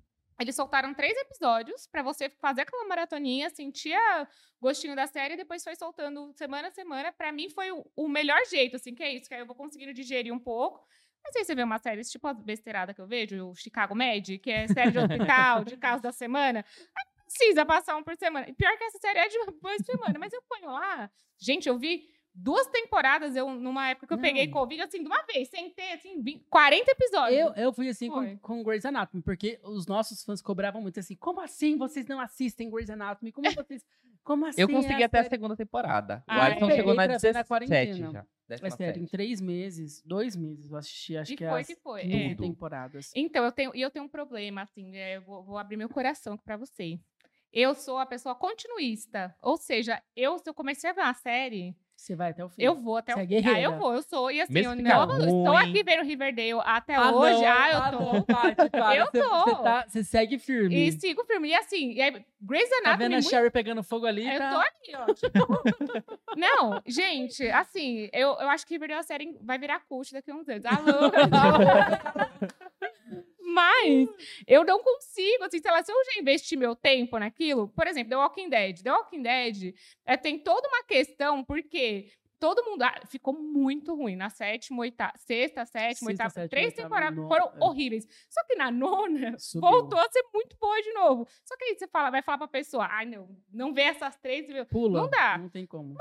Eles soltaram três episódios pra você fazer aquela maratoninha, sentir a gostinho da série e depois foi soltando semana a semana. Pra mim foi o, o melhor jeito, assim, que é isso, que aí eu vou conseguindo digerir um pouco. Mas aí você vê uma série, tipo a besteirada que eu vejo, o Chicago Med, que é série de hospital, de caso da semana. Aí precisa passar um por semana. Pior que essa série é de duas semanas, mas eu ponho lá. Gente, eu vi duas temporadas, eu, numa época que eu
Não.
peguei Covid, assim, de uma vez, sentei, assim, 20, 40 episódios.
Eu, eu fui assim
Foi.
com, com Grey's Anatomy, porque os nossos fãs cobravam muito assim, como assim vocês não assistem Grey's Anatomy? Como vocês... Como assim?
Eu consegui
é
até a
série-
segunda temporada. O
Ah,
Alisson
eu
chegou na
peguei pra ver na
17
quarentena.
já.
É sério, em três meses, dois meses, eu assisti, acho
E
que
foi
as
que foi, é.
Temporadas.
Então, eu tenho, e eu tenho um problema, assim, é, eu vou, vou abrir meu coração aqui pra você. Eu sou a pessoa continuista. Ou seja, eu, se eu comecei a ver uma série,
Você vai até o fim.
eu vou até
Você
o
é
fim. Ah,
guerreira.
eu vou, eu sou. E assim,
Mesmo
eu não estou aqui vendo Riverdale até
Ah,
hoje.
não,
ah, eu
ah,
tô.
não, Paty, para.
Eu
Você-
tô.
Você, tá- você segue firme.
E sigo firme. E assim, e aí, Grey's
tá
Anatomy...
vendo a
muito-
Sherry pegando fogo ali?
eu
tá...
tô aqui, ó. tipo- não, gente, assim, eu, eu acho que Riverdale é uma série vai virar cult daqui a uns anos. Alô? Mas eu não consigo, assim, sei lá, se eu já investi meu tempo naquilo, por exemplo, The Walking Dead. The Walking Dead é, tem toda uma questão, porque todo mundo ah, ficou muito ruim na sétima, oitava, sexta, sétima, oitava, três
oitava,
temporadas
nona,
foram
é.
horríveis. Só que na nona
Subiu.
voltou a ser muito boa de novo. Só que aí você fala, vai falar pra pessoa, ai não, não vê essas três?
Pula.
Não dá.
Não tem como.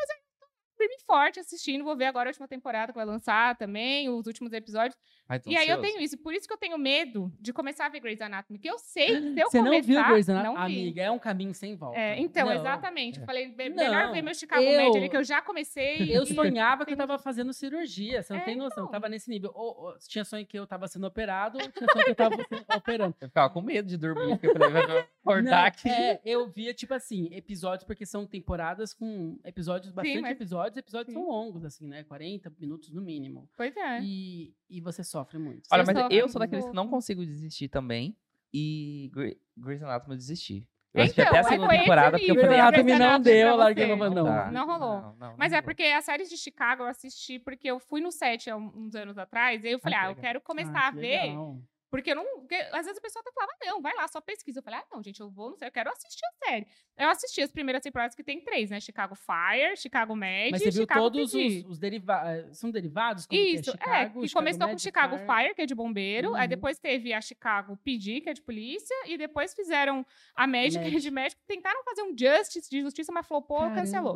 Firme e forte assistindo. Vou ver agora a última temporada que vai lançar também, os últimos episódios.
Ai,
e aí eu tenho isso. Por isso que eu tenho medo de começar a ver Grey's Anatomy. Que eu sei que se eu
Você não
começar...
viu Grey's Anatomy?
Não.
Amiga, é um caminho sem volta.
É, então,
Não.
exatamente. Eu falei, "Me-
Não,
melhor ver meu Chicago
eu-
Med ali, que eu já comecei.
Eu
e-
sonhava que eu tava fazendo cirurgia, você não
É,
tem noção.
então.
Tava nesse nível. Ou, ou tinha sonho que eu tava sendo operado, ou tinha sonho que eu tava sendo operando.
Eu ficava com medo de dormir, porque eu falei, vai acordar
Não,
aqui.
é, eu via, tipo assim, episódios, porque são temporadas com episódios, bastante
mas-
episódios, episódios
Sim.
são longos, assim, né? 40 minutos no mínimo.
Pois é.
E, e você sofre muito.
Olha,
Eu
mas
sou-
eu sou daqueles que não consigo desistir também. E Grey- Grey's Anatomy eu desisti. Eu
Então,
até a
é,
segunda temporada, porque eu falei, ah,
Grey's
não deu, eu larguei não.
dá,
Não rolou.
não,
Mas
não
é
vou.
porque as séries de Chicago eu assisti porque eu fui no set há uns anos atrás. E aí eu falei,
que
ah, eu quero começar
Ah,
a ver.
legal.
Porque eu não. Porque às vezes a pessoa até falava, não, vai lá, só pesquisa. Eu falei, ah, não, gente, eu vou, não sei, eu quero assistir a série. Eu assisti as primeiras temporadas que tem três, né? Chicago Fire, Chicago Med
Mas
e
você viu
Chicago
todos
PD.
os, os derivados. São derivados? Como que
Isso, é.
Chicago,
E
Chicago
começou com
Med,
Chicago
Fire.
Fire, que é de bombeiro. Aí
Uhum.
depois teve a Chicago PD, que é de polícia. E depois fizeram a Med, que é de médico. Tentaram fazer um Justice de justiça, mas flopou, cancelou.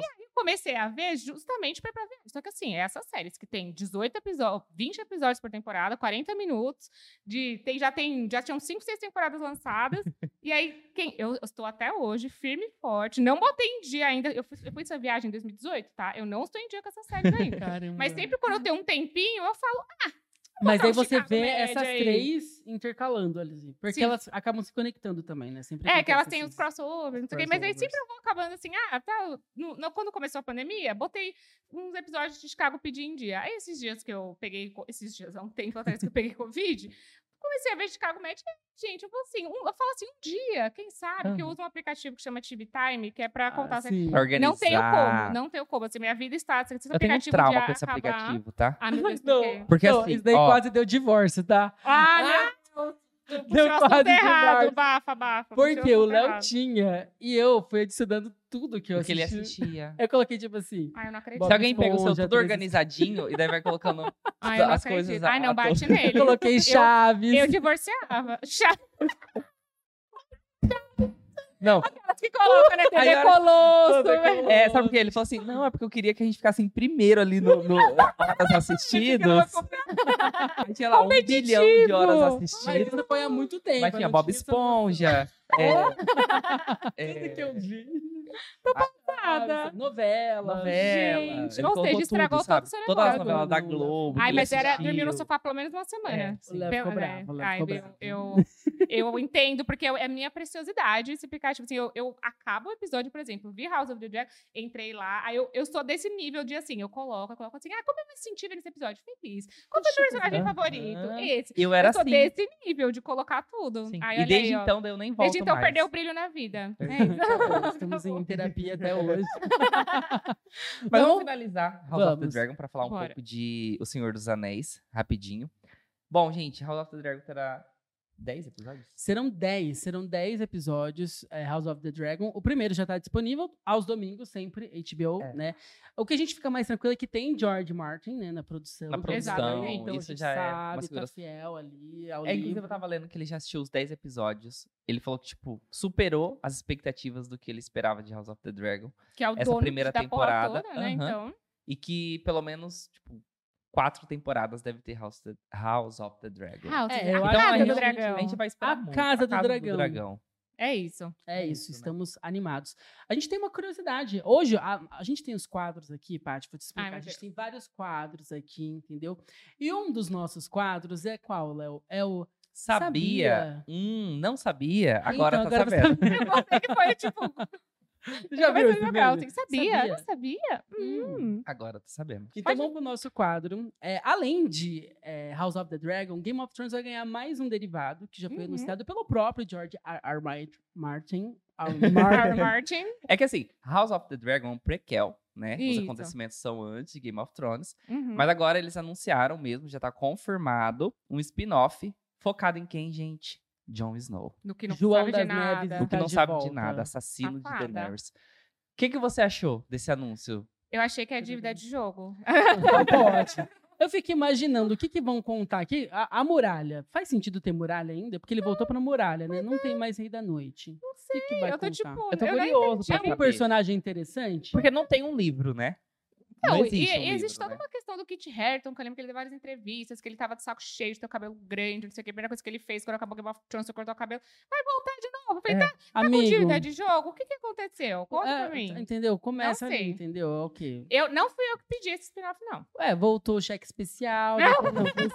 Caramba.
Eu comecei a ver justamente pra, pra ver. Só que assim, essas séries que tem 18 episódios, 20 episódios por temporada, 40 minutos, de, tem, já, tem, já tinham 5, 6 temporadas lançadas. e aí, quem, eu, eu estou até hoje firme e forte. Não botei em dia ainda. Eu fui, eu fui essa viagem em 2018, tá? Eu não estou em dia com essas séries ainda.
Caramba.
Mas sempre quando eu tenho um tempinho, eu falo,
Mas aí você
Chicago
vê essas
aí.
três intercalando ali. Porque
Sim.
elas acabam se conectando também, né? Sempre
É, que elas têm os crossovers, não sei o quê, mas aí sempre eu vou acabando assim, ah, tá. no- no- quando começou a pandemia, botei uns episódios de Chicago pedir em dia. Aí esses dias que eu peguei, esses dias, há um tempo atrás que eu peguei Covid, comecei a ver Chicago Med. e, Gente, eu vou assim, um- eu falo assim, um dia, quem sabe, que eu uso um aplicativo que chama TV Time, que é pra
Ah,
contar.
sim.
Pra organizar.
não tenho como, não tenho como. Assim, minha vida está. Se esse
Eu tenho um trauma com esse
acabar-
aplicativo, tá?
Ah, meu Deus,
Não?
Porque
não,
assim,
isso daí
ó,
quase deu divórcio, tá?
Ah, não!
Deu quase
errado, bafa, bafa.
Porque o Léo tinha e eu fui adicionando tudo que eu
porque ele
assisti.
assistia.
Eu coloquei tipo assim.
Ai, eu não acredito.
Se alguém pega o seu tudo organizadinho e daí vai colocando
Ai, eu não
as coisas.
Ai, não, bate nele.
Eu coloquei chaves.
Eu divorciava. Chá.
Não,
que colocam na
Aí
TV
era-
Colosso.
É, sabe por quê? Ele falou assim, não, é porque eu queria que a gente ficasse em primeiro ali no, no horas assistidas. Tinha lá um bilhão de horas
Mas
assistidas.
isso foi há muito tempo.
Mas tinha Bob Esponja. É, é,
Tudo que eu vi.
Nada.
Novela.
novela.
Gente, ou seja, estragou
tudo, sabe?
todo o seu
Todas as novelas da Globo.
Ai, mas era dormir no sofá pelo menos uma semana.
É,
o Léo
Pelo-
ficou
é.
bravo, o Léo
Ai,
ficou
viu?
bravo.
Eu, eu entendo, porque eu- é minha preciosidade se ficar, tipo assim, eu, eu acabo o episódio, por exemplo, vi House of the Dragon, entrei lá, aí eu, eu sou desse nível de assim, eu coloco, eu coloco assim, ah, como eu me senti nesse episódio? Feliz. Qual foi o personagem
Aham.
favorito? Esse.
Eu era
eu sou
assim.
desse nível de colocar tudo.
Sim.
Aí,
e desde
aí,
então eu nem volto
Desde então
mais.
perdeu o brilho na vida. É isso.
Estamos em terapia até hoje.
Mas vamos
Vamos-
finalizar House of the
Vamos.
Dragon pra falar um
Bora.
pouco de O Senhor dos Anéis, rapidinho. Bom, gente, House of the Dragon terá 10 episódios?
Serão 10, serão 10 episódios é, House of the Dragon. O primeiro já está disponível aos domingos, sempre, HBO,
É.
né? O que a gente fica mais tranquilo é que tem George Martin, né, na produção.
Na
produção,
então
isso
a gente
já é uma
sabe, tá
segurança.
fiel ali ao
É, inclusive,
livro.
eu tava lendo que ele já assistiu os 10 episódios. Ele falou que, tipo, superou as expectativas do que ele esperava de House of the Dragon.
Que é o
Essa
dono
primeira
da
temporada,
toda, né? Então,
E que, pelo menos, tipo, quatro temporadas deve ter House, the- House of the Dragon.
House,
É,
a
então, a
casa
gente,
do dragão.
a gente vai esperar
A
muito.
Casa do Dragão.
dragão.
É isso.
É
isso,
isso,
né?
estamos animados. A gente tem uma curiosidade. Hoje, a, a gente tem os quadros aqui, Paty, vou te explicar.
meu
a gente
Deus.
tem vários quadros aqui, entendeu? E um dos nossos quadros é qual, Léo? É o
Sabia? Hum, não sabia. Agora
Então,
tá
agora tá
sabendo.
Eu que foi, tipo,
Já viu esse meme?
Sabia?
Sabia?
Não sabia? Hum.
Agora tá sabendo.
Então vamos pro nosso quadro. É, além de é, House of the Dragon, Game of Thrones vai ganhar mais um derivado que já foi
Uhum.
anunciado pelo próprio George R. R. Mart- Martin. R.
R.
Martin.
Martin.
É que assim, House of the Dragon é um prequel, né? Os acontecimentos são antes de Game of Thrones.
Uhum.
Mas agora eles anunciaram mesmo, já tá confirmado, um spin-off focado em quem, gente? Jon Snow.
Do que não
João
sabe de nada.
Neves
O que
Tá
não
de
sabe de nada, assassino de
Safada.
Daenerys. O que, que você achou desse anúncio?
Eu achei que é dívida de jogo.
Pode. Eu fico imaginando o que, que vão contar aqui. A, a muralha. Faz sentido ter muralha ainda? Porque ele voltou pra muralha, né? Não tem mais Rei da Noite.
Não
O que, que vai
eu tô
contar?
tipo.
Eu tô
não
curioso
É um personagem interessante?
Porque não tem um livro, né?
Não,
Não
e,
existe um
e existe
livro,
toda
né?
uma questão do Kit Harington, que eu lembro que ele deu várias entrevistas, que ele tava de saco cheio de ter o cabelo grande, não sei o que. A primeira coisa que ele fez quando acabou o Game of Thrones, foi cortar o cabelo. Vai voltar de novo. Eu falei,
É.
tá, tá com dívida de jogo? O que que aconteceu? Conta
é,
pra mim.
Entendeu? Começa ali, entendeu? É o quê?
Eu, não fui eu que pedi esse spin-off, não.
É, voltou o cheque especial. depois não preciso.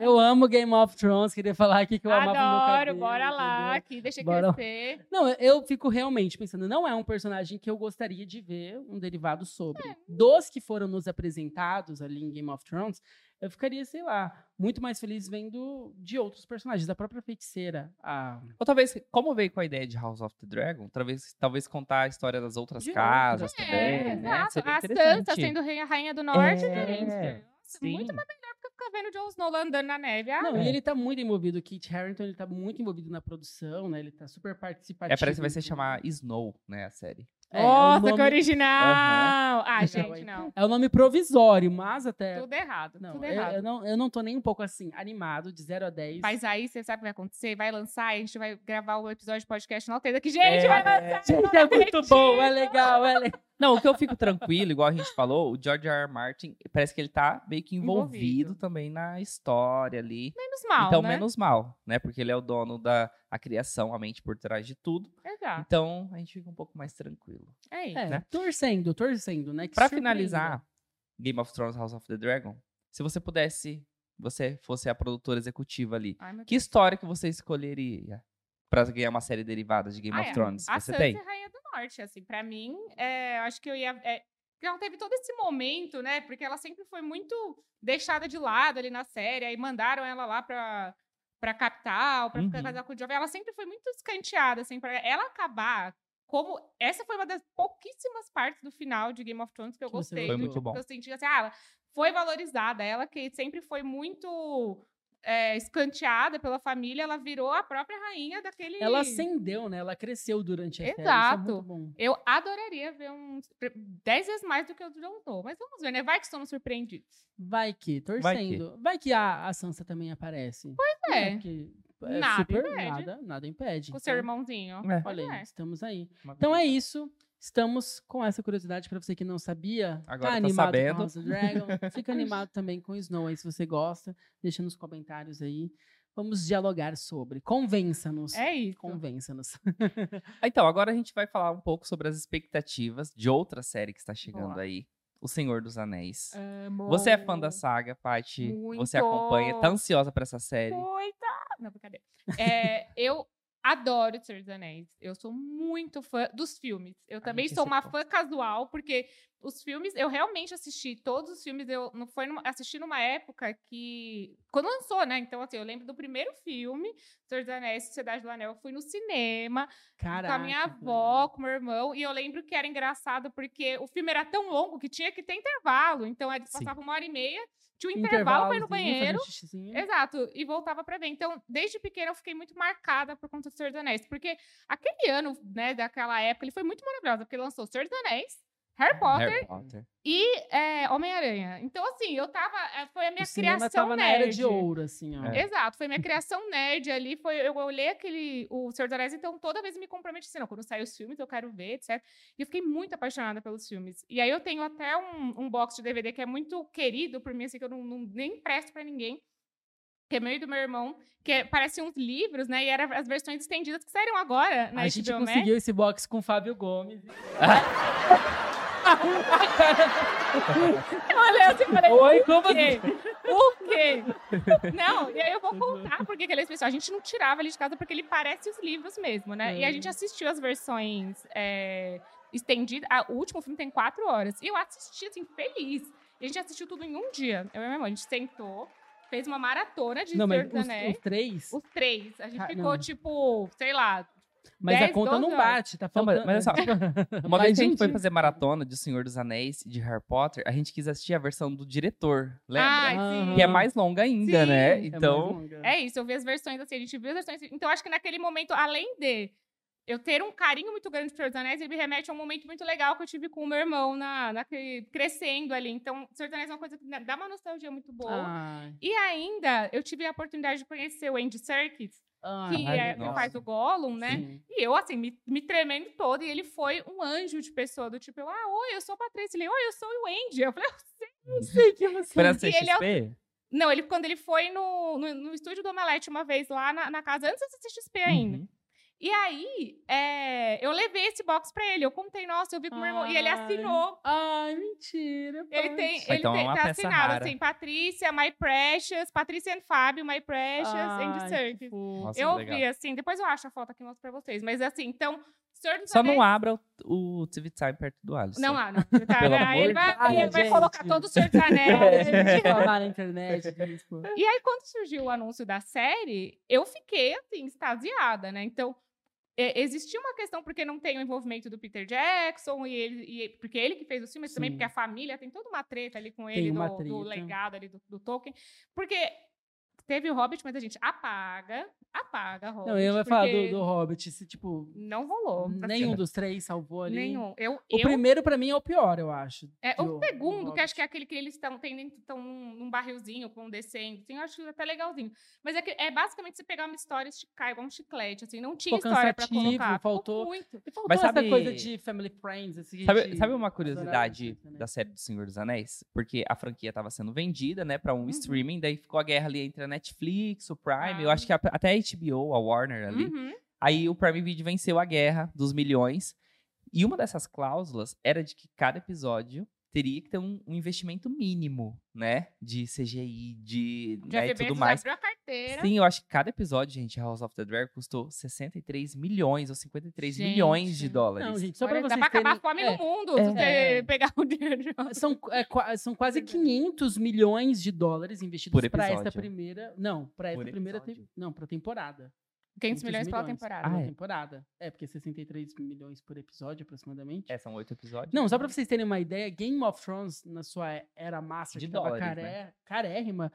Eu amo Game of Thrones. Queria falar aqui que eu amava
Adoro,
cabelo,
bora lá,
entendeu?
aqui, deixa
Bora
crescer.
Não, eu fico realmente pensando, não é um personagem que eu gostaria de ver um derivado sobre. Dos que foram nos apresentados ali em Game of Thrones, eu ficaria, sei lá, muito mais feliz vendo de outros personagens, da própria feiticeira. A...
Ou talvez, como veio com a ideia de House of the Dragon, talvez, talvez contar a história das outras
De
casas
outras.
também,
É,
né?
exato.
Seria
A
interessante.
Sansa sendo rainha, rainha do norte,
É,
gente. Nossa,
sim.
Muito mais melhor do que ficar vendo o Jon Snow lá andando na neve. Ah,
Não,
É.
e ele tá muito envolvido, o Kit Harington, ele tá muito envolvido na produção, né? Ele tá super participativo.
É, parece que vai se
em tudo.
chamar Snow, né, a série.
É, é
Nossa, que
nome-
original! Ah,
Não,
gente, não.
É o nome provisório, mas até...
Tudo errado,
Não,
tudo
eu,
errado.
eu não, eu não tô nem um pouco assim, animado, de 0 a 10.
Mas aí, você sabe o que vai acontecer? Vai lançar, a gente vai gravar o episódio de podcast na Alteza. Que, gente, vai lançar!
Gente, é muito bom, é legal, é legal.
Não, o que eu fico tranquilo, igual a gente falou, o George R. R. Martin, parece que ele tá meio que envolvido,
Envolvido.
também na história ali.
Menos mal,
então,
né?
menos mal, né? Porque ele é o dono da a criação, a mente por trás de tudo.
Exato.
Então, a gente fica um pouco mais tranquilo.
É isso.
É,
né?
torcendo, torcendo, né? Que
Pra
surpreenda.
finalizar, Game of Thrones House of the Dragon, se você pudesse, você fosse a produtora executiva ali,
Ai,
que história que você escolheria pra ganhar uma série derivada de Game
Ah,
of
é.
Thrones?
A
Você
Sansa
tem?
é rainha do norte, assim, pra mim, é, acho que eu ia... É, porque ela teve todo esse momento, né, porque ela sempre foi muito deixada de lado ali na série, aí mandaram ela lá pra, pra capital, pra ficar
Uhum.
casar com o jovem, ela sempre foi muito escanteada, assim, pra ela acabar como... Essa foi uma das pouquíssimas partes do final de Game of Thrones que eu
Que
gostei.
Foi muito
tipo,
bom.
Eu senti assim, ah, ela foi valorizada, ela que sempre foi muito... é, escanteada pela família, ela virou a própria rainha daquele.
Ela ascendeu, né? Ela cresceu durante a é
Exato.
muito bom.
Eu adoraria ver um dez vezes mais do que o Jon Snow. Mas vamos ver, né? Vai que somos surpreendidos.
Vai que,
Vai que.
torcendo. Vai que, a, a Sansa também aparece. Pois
é.
Porque é
Nada
super,
impede.
Nada, nada impede.
Com o seu
Então,
irmãozinho.
É.
Olha aí,
é.
estamos aí. Então é isso. Estamos com essa curiosidade pra você que não sabia.
Agora
tá
tá
animado
sabendo.
com House of Dragon. Fica animado também com Snow aí, se você gosta. Deixa nos comentários aí. Vamos dialogar sobre. Convença-nos.
É isso.
Convença-nos.
Então, agora a gente vai falar um pouco sobre as expectativas de outra série que está chegando
Boa.
aí. O Senhor dos Anéis.
Amo.
Você é fã da saga, Paty? Você acompanha? Tá ansiosa pra essa série?
Muita! Não, brincadeira. É, eu adoro o Senhor dos Anéis. Eu sou muito fã dos filmes. Eu também
gente
sou uma
fã
casual, porque os filmes, eu realmente assisti todos os filmes. Eu não foi numa- assisti numa época que. Quando lançou, né? Então, assim, eu lembro do primeiro filme, Senhor dos Anéis, Sociedade do Anel. Eu fui no cinema
Caraca.
com a minha avó, com meu irmão, e eu lembro que era engraçado porque o filme era tão longo que tinha que ter intervalo. Então, eles
Sim.
passavam uma hora e meia, tinha um intervalo pra ir no banheiro. Exato, e voltava pra ver. Então, desde pequena eu fiquei muito marcada por conta do Senhor dos Anéis, porque aquele ano, né, daquela época, ele foi muito maravilhoso, porque lançou Senhor dos Anéis, Harry Potter
Harry Potter.
e é, Homem-Aranha. Então, assim, eu tava. é, Foi a minha
o
criação
tava na
nerd.
era de ouro, assim, ó.
É.
Exato, foi minha criação nerd ali. Foi, eu olhei aquele, o Senhor dos Anéis, então toda vez me comprometi assim, não, quando sair os filmes eu quero ver, etc. E eu fiquei muito apaixonada pelos filmes. E aí eu tenho até um, um box de DVD que é muito querido por mim, assim, que eu não, não- nem empresto pra ninguém. Que é meu e do meu irmão, que é, parece uns livros, né? E eram as versões estendidas que saíram agora na
a gente
HBO Max.
conseguiu esse box com o Fábio Gomes.
Eu falei,
Oi,
o
como
quê? O quê? Não, e aí eu vou contar porque que ele é especial. A gente não tirava ele de casa porque ele parece os livros mesmo, né? E a gente assistiu as versões é, estendidas. Ah, o último filme tem quatro horas. E eu assisti, assim, feliz. E a gente assistiu tudo em um dia. Eu e minha irmã, a gente sentou, fez uma maratona de
Não, mas os, os três.
Os três. A gente
Ah,
ficou,
não.
tipo, sei lá.
Mas a
10,
conta
12
não bate, tá
Não, mas-
faltando.
mas olha Uma vez que a gente foi fazer maratona de O Senhor dos Anéis e de Harry Potter, a gente quis assistir a versão do diretor, lembra?
Sim.
Que é mais longa ainda,
Sim.
né?
É
Então,
longa.
É isso, eu vi as versões assim, a gente viu as versões. Então, eu acho que naquele momento, além de eu ter um carinho muito grande por Senhor dos Anéis, ele me remete a um momento muito legal que eu tive com o meu irmão na, naquele- crescendo ali. Então, Senhor dos Anéis é uma coisa que dá uma nostalgia muito boa.
Ai,
E ainda, eu tive a oportunidade de conhecer o Andy Serkis,
ai,
que, é,
nossa.
faz o Gollum, né?
sim.
E eu, assim, me, me tremendo toda. E ele foi um anjo de pessoa, do tipo, eu, ah, oi, eu sou a Patrícia. Ele, oi, eu sou o Andy. Eu falei, eu sei que você
foi na
o-
CXP?
Não, ele, quando ele foi no, no, no estúdio do Omelete uma vez lá na, na casa, antes da CXP ainda.
Uhum.
E aí, é, eu levei esse box pra ele. Eu contei, nossa, eu vi com o meu irmão. E ele
Ai.
assinou.
Ai, mentira.
Ele tem, ele
então é
tem,
uma
tá assinado
rara.
assim, Patrícia, My Precious, Patrícia and Fábio, My Precious, Andy
Ai, que fofo.
Nossa,
Eu vi, assim, depois eu acho a foto aqui e mostro pra vocês. Mas assim, então, Senhor dos
Só não abra o, o TV Time perto do Alisson.
Não, não. Tá,
Pelo
aí
amor
ele
de
vai,
Deus.
ele vai colocar todo o Senhor dos Anéis.
Falar na internet disso.
E aí, quando surgiu o anúncio da série, eu fiquei, assim, extasiada, né? Então, é, existia uma questão porque não tem o envolvimento do Peter Jackson, e ele, e- porque ele que fez o filme, mas também porque a família tem toda uma treta ali com
Tem
ele, do, do legado ali do, do Tolkien. Porque teve o Hobbit, mas a gente apaga, apaga Hobbit.
Não, eu ia falar do, do Hobbit, se, tipo,
Não rolou.
nenhum dos três salvou ali.
Nenhum. Eu,
O
eu
primeiro, pra mim, é o pior, eu acho.
É,
de
o segundo, que acho que é aquele que eles estão estão num, barrilzinho com descendo, assim, eu acho até legalzinho. Mas é, que, é basicamente você pegar uma história e esticar igual um chiclete, assim, não tinha
Ficou
história pra colocar. Ficou
faltou-
muito.
E faltou
Mas
essa
sabe-
coisa de Family Friends, assim.
Sabe,
gente
sabe uma curiosidade
muito, né?
da série do Senhor dos Anéis? Porque a franquia estava sendo vendida, né, para um
Uhum.
streaming, daí ficou a guerra ali entre a Netflix, o Prime, eu
Ah.
acho que a- até a HBO, a Warner ali.
Uhum.
Aí o Prime Video venceu a guerra dos milhões. E uma dessas cláusulas era de que cada episódio teria que ter um, um investimento mínimo, né? De CGI, de
Já
né, e tudo mais.
abriu a carteira.
Sim, eu acho que cada episódio, gente, House of the Dragon custou 63 milhões ou 53
Gente.
milhões de dólares.
Não, gente, só pra
Olha,
vocês
dá pra acabar
terem-
a fome
é,
no mundo se você
É.
pegar o dinheiro de
São, é, são quase 500 milhões de dólares investidos
Por
pra esta
episódio.
primeira. Não, pra esta
Por
primeira. te-
episódio.
não, pra temporada.
500 milhões pela temporada.
Ah, é?
temporada. É, porque 63 milhões por episódio, aproximadamente.
É, são oito episódios.
Não, só pra vocês terem uma ideia, Game of Thrones, na sua era master,
De
que tava
dólares,
caré,
né?
carérrima,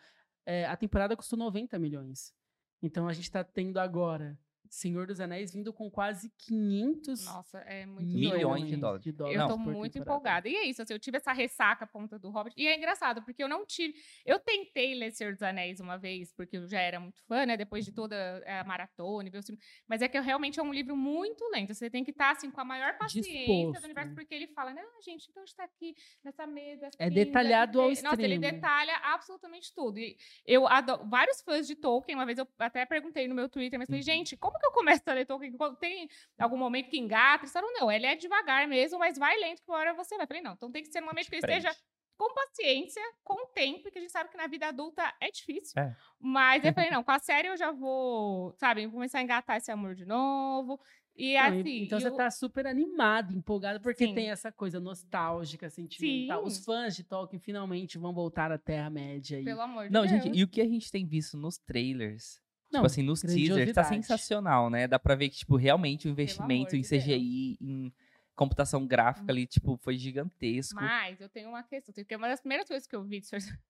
é, a temporada custou 90 milhões. Então a gente tá tendo agora Senhor dos Anéis vindo com quase 500
Nossa, é muito
Milhões
doido.
de dólares.
Eu
Não,
tô
por
muito empolgada. E é isso, assim, eu tive essa ressaca ponta do Hobbit. E é engraçado, porque eu não tive. Eu tentei ler Senhor dos Anéis uma vez, porque eu já era muito fã, né? Depois de toda a maratona, e ver os filmes. Mas é que eu, realmente é um livro muito lento. Você tem que estar, assim, com a maior paciência
Disposto.
do universo, porque ele fala, né? Ah, gente, então está aqui nessa mesa.
É detalhado ao
daqui- Nossa, ele
extremo.
detalha absolutamente tudo. E eu adoro. Vários fãs de Tolkien, uma vez eu até perguntei no meu Twitter, mas falei,
Uhum.
gente, como que eu começo a ler Tolkien? Quando Tem algum momento que engata? Eles falaram, não, ele é devagar mesmo, mas vai lento que uma hora você vai. Eu falei, não, então tem que ser um momento que ele
Prende.
esteja com paciência, com tempo, porque a gente sabe que na vida adulta é difícil.
É.
Mas eu falei, não, com a série eu já vou, sabe, começar a engatar esse amor de novo. E
Não,
assim.
então
e
você tá super animado, empolgado, porque
Sim.
tem essa coisa nostálgica, sentimental.
Sim.
Os fãs de Tolkien finalmente vão voltar à Terra-média.
Pelo amor de
Não,
Deus.
gente, e o que a gente tem visto nos trailers?
Não,
tipo assim, nos teasers, tá sensacional, né? Dá pra ver que, tipo, realmente o investimento em
de Deus.
CGI, em computação gráfica ali, tipo, foi gigantesco.
Mas eu tenho uma questão, porque uma das primeiras coisas que eu vi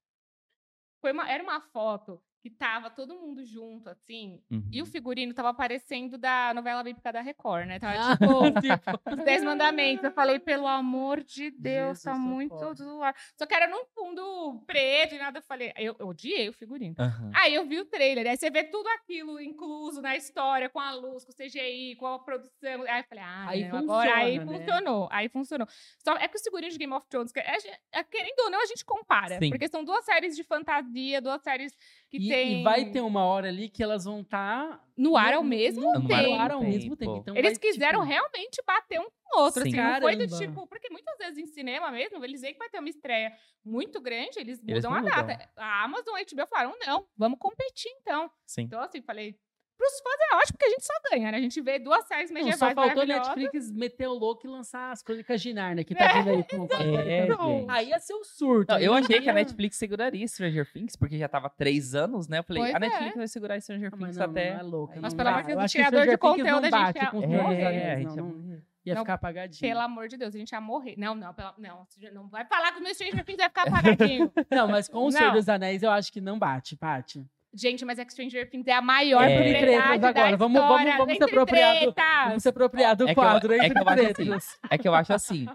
foi uma, era uma foto que tava todo mundo junto, assim,
Uhum.
e o figurino tava aparecendo da novela bíblica da Record, né? Tava
Ah,
tipo, os Dez Mandamentos. Eu falei, pelo amor de Deus, tá
Jesus,
muito
socorro.
zoado. Só que era num fundo preto e nada. Eu falei, eu, eu odiei o figurino.
Aham.
Aí eu vi o trailer, aí você vê tudo aquilo incluso na história, com a luz, com o CGI, com a produção. Aí eu falei, ah,
Aí
não, agora aí
funciona, né?
funcionou, aí funcionou. Só é que os figurinos de Game of Thrones, gente- é, querendo ou não, a gente compara.
Sim.
Porque são duas séries de fantasia, duas séries que
E,
tem
e vai ter uma hora ali que elas vão estar
no ar ao mesmo
no
tempo.
no ar ao mesmo tempo. Então
Eles
vai,
quiseram
tipo,
realmente bater um com o outro,
Sim.
assim, não foi do tipo... Porque muitas vezes em cinema mesmo, eles veem que vai ter uma estreia muito grande, eles mudam
Eles
a
mudam.
data. A Amazon e a HBO falaram, não, vamos competir então.
Sim.
Então, assim, falei, pros fãs é ótimo, porque a gente só ganha, né? A gente vê duas séries
Não,
medievais
só faltou
maravilhosas.
Netflix meter o louco e lançar as crônicas de Narnia, que tá vindo aí com
É, gente.
Aí ia ser o surto.
Não, eu
aí
achei que a Netflix seguraria Stranger Things, porque já tava três anos, né? Eu falei,
Pois
a
é.
Netflix vai segurar Stranger
Ah,
Things
não,
até.
não é louca.
Mas
não
pelo amor de Deus,
Eu
o criador de conteúdo,
não
a gente ia
os
É, é, a
não,
gente ia
não.
morrer.
Ia
Não,
ficar apagadinho.
Pelo amor de Deus, a gente ia morrer. Não, não, pela- não, não vai falar que o meu Stranger Things vai ficar apagadinho.
Não, mas com o Senhor
Não.
dos Anéis eu acho que não bate, Paty.
Gente, mas é que Stranger Things é a maior
É.
Entre
propriedade
agora. Vamos, vamos, vamos se apropriar do, vamos se apropriar do
É que eu-
quadro
é
entre
que eu acho assim. É que eu acho assim.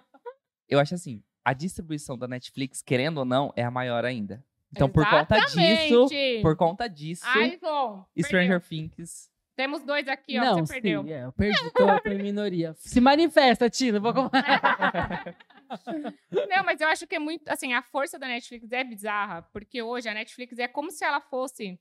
Eu acho assim, a distribuição da Netflix, querendo ou não, é a maior ainda. Então, por conta disso,
Exatamente.
por conta disso,
Ai, bom.
Stranger
perdeu.
Things.
Temos dois aqui, ó,
não,
você perdeu.
sim, é, eu perdi, tô, tô em minoria. Se manifesta, Tino. Vou...
Não, mas eu acho que é muito. Assim, a força da Netflix é bizarra, porque hoje a Netflix é como se ela fosse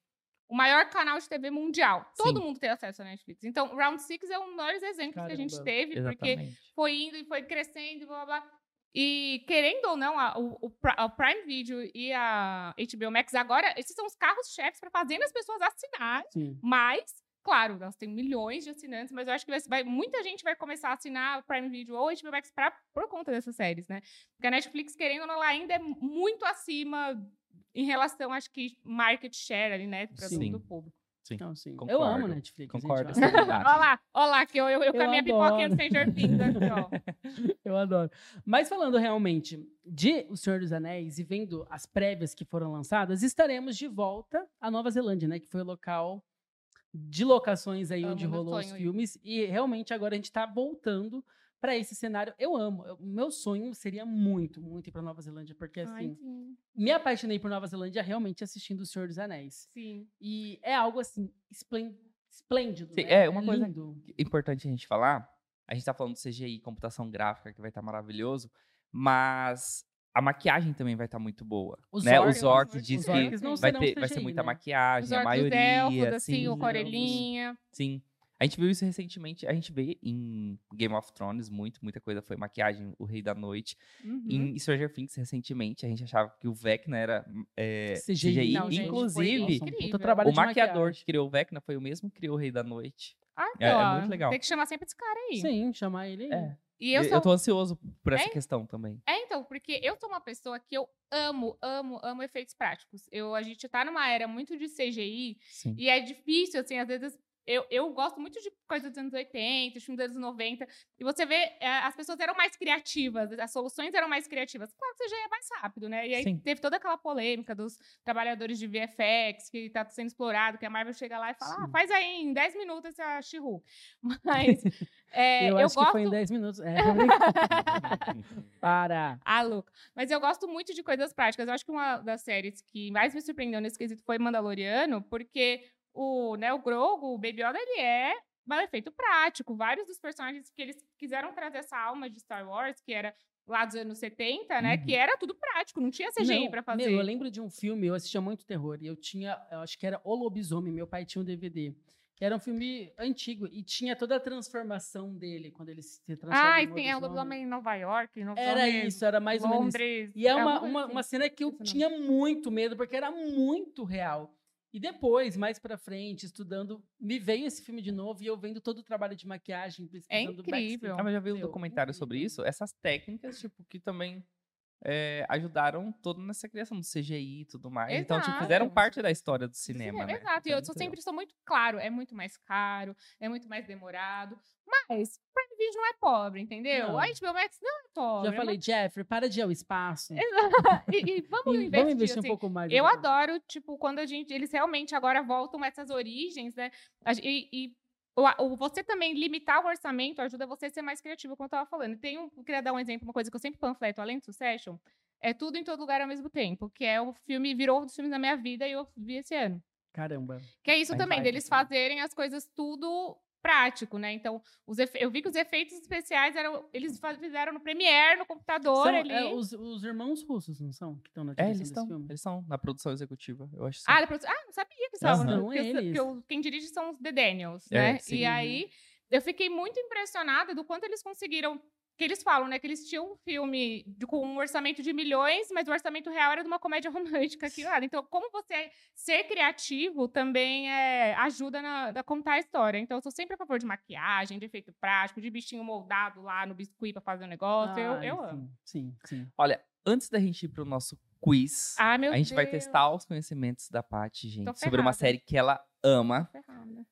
o maior canal de TV mundial. Todo
Sim.
mundo tem acesso à Netflix. Então, Round Six é um dos maiores exemplos que a gente
Caramba.
teve, porque
Exatamente.
foi indo e foi crescendo e blá blá blá. E querendo ou não, a- o, a Prime Video e a HBO Max agora, esses são os carros-chefes para fazendo as pessoas assinarem.
Sim.
Mas, claro, elas têm milhões de assinantes, mas eu acho que vai, vai- muita gente vai começar a assinar o Prime Video ou HBO Max pra, por conta dessas séries, né? Porque a Netflix, querendo ou não, ela ainda é muito acima em relação, acho que, market share ali, né? Pra
Sim.
do público.
Então, sim. Eu
Concordo.
amo Netflix. gente,
Concordo.
eu
sim,
adoro.
Nath.
Olha lá, olha lá, que eu, eu, eu, com a
Eu
minha pipoquinha do Stranger Things aqui, ó.
Eu adoro. Mas falando realmente de O Senhor dos Anéis e vendo as prévias que foram lançadas, estaremos de volta à Nova Zelândia, né? Que foi o local de locações aí onde rolou os filmes. E realmente agora a gente tá voltando para esse cenário. Eu amo. Eu- meu sonho seria muito, muito ir para Nova Zelândia, porque
Ai,
assim,
sim.
me apaixonei por Nova Zelândia realmente assistindo O Senhor dos Anéis.
Sim.
E é algo assim esplên- esplêndido,
Sim,
né?
é, uma coisa
lindo.
Importante a gente falar, a gente tá falando de CGI, computação gráfica, que vai estar maravilhoso, mas a maquiagem também vai estar muito boa.
Os
né?
orcs-
Os orcs
os
diz
Os
que
orcs não
vai ter, vai ser muita
né?
maquiagem,
Os
a maioria,
elfos, assim,
sim,
o Corelinha.
Sim. A gente viu isso recentemente, a gente vê em Game of Thrones muito, muita coisa foi maquiagem, o Rei da Noite.
Uhum.
Em Stranger Things, recentemente, a gente achava que o Vecna era é,
CGI.
CGI.
Não, gente,
Inclusive,
um trabalho
o maquiador
maquiagem.
que criou o Vecna foi o mesmo que criou o Rei da Noite.
Ah,
É- é
ó,
muito legal.
Tem que chamar sempre esse cara aí.
Sim, chamar ele aí.
É.
E eu
Eu,
sou
eu tô ansioso por essa
É?
questão também.
É, então, porque eu sou uma pessoa que eu amo, amo, amo efeitos práticos. Eu, a gente tá numa era muito de CGI
Sim.
e é difícil, assim, às vezes. Eu, eu gosto muito de coisas dos anos 80, filmes dos anos 90. E você vê, é, as pessoas eram mais criativas, as soluções eram mais criativas. Claro que o CGI é mais rápido, né? E aí
Sim.
teve toda aquela polêmica dos trabalhadores de VFX que tá sendo explorado, que a Marvel chega lá e fala, ah, faz aí em 10 minutos essa She-Hulk. Mas é,
eu
eu,
acho
gosto...
que foi em 10 minutos. É. Para.
Ah, louca. Mas eu gosto muito de coisas práticas. Eu acho que uma das séries que mais me surpreendeu nesse quesito foi Mandaloriano, porque o, né, o Grogu, o Baby Yoda, ele é um efeito prático. Vários dos personagens que eles quiseram trazer essa alma de Star Wars, que era lá dos anos 70, né?
Uhum.
Que era tudo prático, não tinha CGI pra fazer.
Meu, eu lembro de um filme, eu assistia muito terror, e eu tinha, eu acho que era O Lobisomem, meu pai tinha um DVD. Que era um filme antigo e tinha toda a transformação dele quando ele se transforma
Ai,
em
sim, é o
lobisomem.
em Nova York.
Era
lobisomem
isso, era mais ou menos isso.
Londres.
E é uma,
alguma
uma, uma
assim.
cena que eu
Esse nome.
tinha muito medo, porque era muito real. E depois, mais pra frente, estudando, me veio esse filme de novo e eu vendo todo o trabalho de maquiagem, pesquisando
incrível.
backstage.
Ah, mas já vi um documentário sobre
incrível.
isso? Essas técnicas, tipo, que também é, ajudaram todo nessa criação do CGI e tudo mais. Então, tipo, fizeram
Exato.
parte da história do cinema, né?
Exato, e
Então,
eu sempre sou muito claro, é muito mais caro, é muito mais demorado, mas Prime Video não é pobre, entendeu?
Não.
A HBO Max não é pobre.
Já falei, Jeffrey, para de ir ao espaço.
mas- e, e vamos
E
investir,
vamos investir
assim,
um pouco mais.
Eu
então.
adoro, tipo, quando a gente. Eles realmente agora voltam a essas origens, né? E, e o, você também limitar o orçamento ajuda você a ser mais criativo, como eu tava falando. Tem um, eu queria dar um exemplo, uma coisa que eu sempre panfleto, além do Succession, é tudo em todo lugar ao mesmo tempo, que é o filme, virou um dos filmes da minha vida e eu vi esse ano.
Caramba.
Que é isso também, deles
assim.
fazerem as coisas tudo prático, né? Então, os efe- eu vi que os efeitos especiais eram. Eles fizeram no Premiere, no computador
São,
ali.
é, os, os irmãos russos, não são? Que estão na
É,
direção
eles
desse
estão.
filme?
Eles estão na produção executiva, eu acho.
Ah, da produção- ah, não sabia que estavam.
São
porque eu- quem dirige são os The Daniels,
É,
né?
sim.
E aí, eu fiquei muito impressionada do quanto eles conseguiram. Que eles falam, né? Que eles tinham um filme de- com um orçamento de milhões, mas o orçamento real era de uma comédia romântica aqui lá. Então, como você ser criativo também é, ajuda na, a contar a história. Então, eu sou sempre a favor de maquiagem, de efeito prático, de bichinho moldado lá no biscuit pra fazer o negócio. eu,
Ai,
eu amo.
Sim, sim, sim.
Olha, antes da gente ir pro nosso quiz,
Ah, meu
a gente vai
Deus.
testar os conhecimentos da Paty, gente,
Tô
sobre uma série que ela ama.
Ferrada.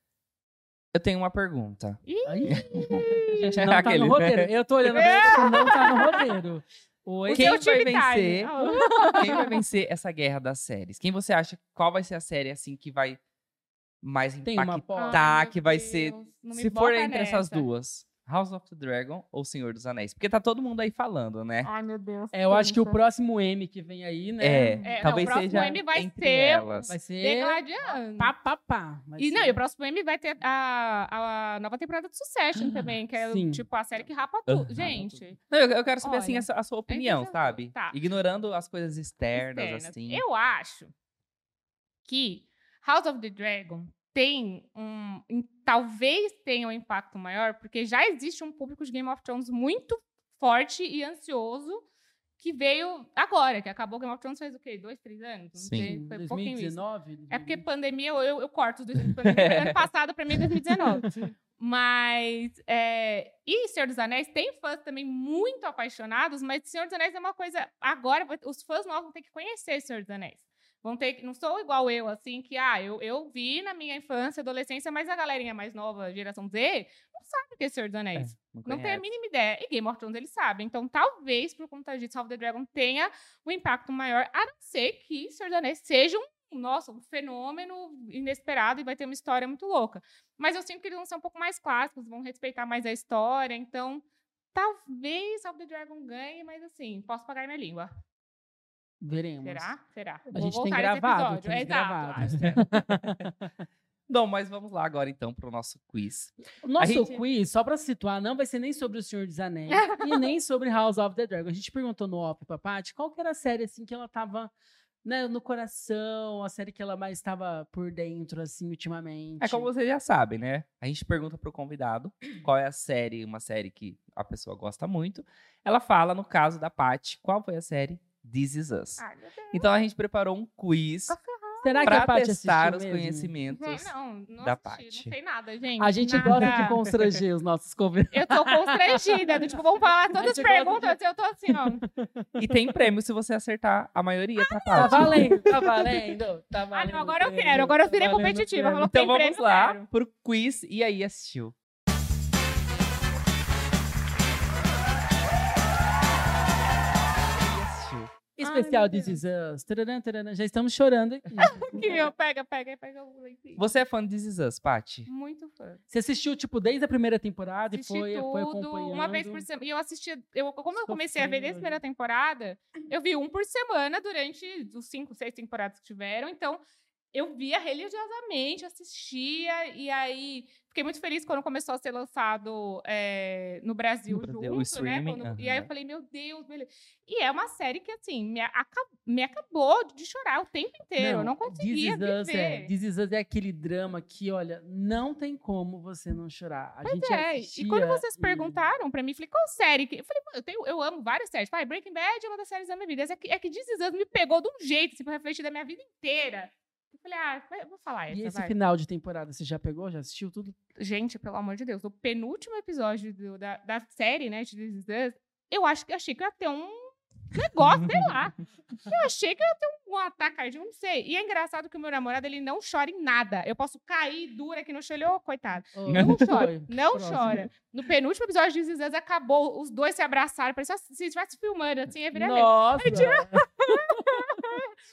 Eu tenho uma pergunta.
Gente, não tá
Aquele,
no
né?
roteiro. Eu tô olhando pra ele, não tá no roteiro. Oi,
Quem vai vencer?
Ah,
Quem vai vencer essa guerra das séries? Quem você acha, qual vai ser a série, assim, que vai mais
Tem uma
impactar, que vai
Deus,
ser... Se for entre essas
nessa.
duas, House of the Dragon ou Senhor dos Anéis? Porque tá todo mundo aí falando, né?
Ai, meu Deus.
É, eu acho que o próximo M que vem aí, né?
É,
É, não,
talvez
o próximo
seja
M vai
entre
ser-
elas.
Vai
The
ser
Guardian.
pá, pá, pá.
E, não, e o próximo M vai ter a, a nova temporada de Succession também, que é
Sim.
tipo a série que rapa tudo. Gente,
Não, eu, eu quero saber, assim,
Olha,
a, sua- a sua opinião,
impressionante.
sabe?
Tá.
Ignorando as coisas externas,
externas.
assim.
Eu acho que House of the Dragon tem um. em- talvez tenha um impacto maior, porque já existe um público de Game of Thrones muito forte e ansioso que veio agora, que acabou Game of Thrones faz o quê? Dois, três anos? Não
Sim.
sei, foi pouquinho isso.
2019?
É porque pandemia, eu, eu, corto dois anos de pandemia. ano passado, pra mim, é 2019. Mas. É... E Senhor dos Anéis tem fãs também muito apaixonados, mas Senhor dos Anéis é uma coisa. Agora, os fãs novos vão ter que conhecer Senhor dos Anéis. Vão ter. Não sou igual eu, assim, que, ah, eu, eu vi na minha infância, adolescência, mas a galerinha mais nova, geração Z, não sabe o que é Senhor dos Anéis. Não tem a mínima ideia. E Game of Thrones eles sabem. Então, talvez, por conta disso, House of the Dragon tenha um impacto maior, a não ser que Senhor dos Anéis seja um, nossa, um fenômeno inesperado e vai ter uma história muito louca. Mas eu sinto que eles vão ser um pouco mais clássicos, vão respeitar mais a história. Então, talvez House of the Dragon ganhe, mas assim, posso pagar minha língua.
Veremos.
Será? Será.
A gente tem gravado, temos
É,
gravado.
exato.
Bom, mas vamos lá agora, então, pro nosso quiz.
O nosso
gente-
quiz, só pra situar, não vai ser nem sobre o Senhor dos Anéis e nem sobre House of the Dragon. A gente perguntou no off pra Paty qual que era a série, assim, que ela tava né, no coração, a série que ela mais estava por dentro, assim, ultimamente.
É como vocês já sabem, né? A gente pergunta pro convidado qual é a série, uma série que a pessoa gosta muito. Ela fala, no caso da Paty, qual foi a série This Is Us.
Ai.
Então a gente preparou um quiz
Será que a
pra
Paty
testar os
mesmo?
conhecimentos.
Não, não
da Paty.
não sei nada, gente.
A gente
nada.
gosta de constranger os nossos convidados.
Eu tô constrangida. do tipo, vamos falar todas as perguntas. Eu tô assim, ó.
E tem prêmio se você acertar a maioria, tá,
Tá
Paty?
valendo, tá valendo. Tá
Ah,
valendo
não, agora eu quero. Agora eu
tá
virei
valendo
competitiva.
Então
tem
vamos
prêmio,
lá
quero.
pro quiz. E aí, assistiu?
Especial. Is Us. Tararam, tararam. Já estamos chorando aqui.
Que eu pega, pega, pega o leitinho.
Você é fã de This Is Us, Paty?
Muito fã.
Você assistiu, tipo, desde a primeira temporada
Assisti
e foi, foi
tudo
acompanhando.
uma vez por semana. E eu assistia, eu, como eu comecei a ver desde a primeira temporada, eu vi um por semana durante os cinco, seis temporadas que tiveram. Então, eu via religiosamente, assistia, e aí fiquei muito feliz quando começou a ser lançado é, no Brasil,
No Brasil,
junto, né?
streaming,
Quando- E aí eu falei, meu Deus, beleza. E é uma série que, assim, me, aca- me acabou de chorar o tempo inteiro. eu não conseguia
This é,
viver.
This Is Us é aquele drama que, olha, não tem como você não chorar. A gente
É,
assistia
e quando vocês
e-
perguntaram pra mim, falei, qual série? que-" Eu falei, "Pô, eu, tenho, eu amo várias séries. Pai, Breaking Bad é uma das séries da minha vida. É que, é que This Is Us me pegou de um jeito, assim, pra refletir da minha vida inteira. Eu falei, ah, vou falar essa,
E esse
vai.
final de temporada, você já pegou? Já assistiu tudo?
Gente, pelo amor de Deus, o penúltimo episódio do- da, da série, né, de This Is Us, eu acho que achei que ia ter um negócio, sei lá. Eu achei que ia ter um, um ataque cardíaco, não sei. E é engraçado que o meu namorado, ele não chora em nada. Eu posso cair dura aqui no chão, ele, ô, coitado. Não chora, não
Próximo.
chora. No penúltimo episódio de This Is Us, acabou, os dois se abraçaram, parecia se estivesse filmando, assim, é virar
Nossa!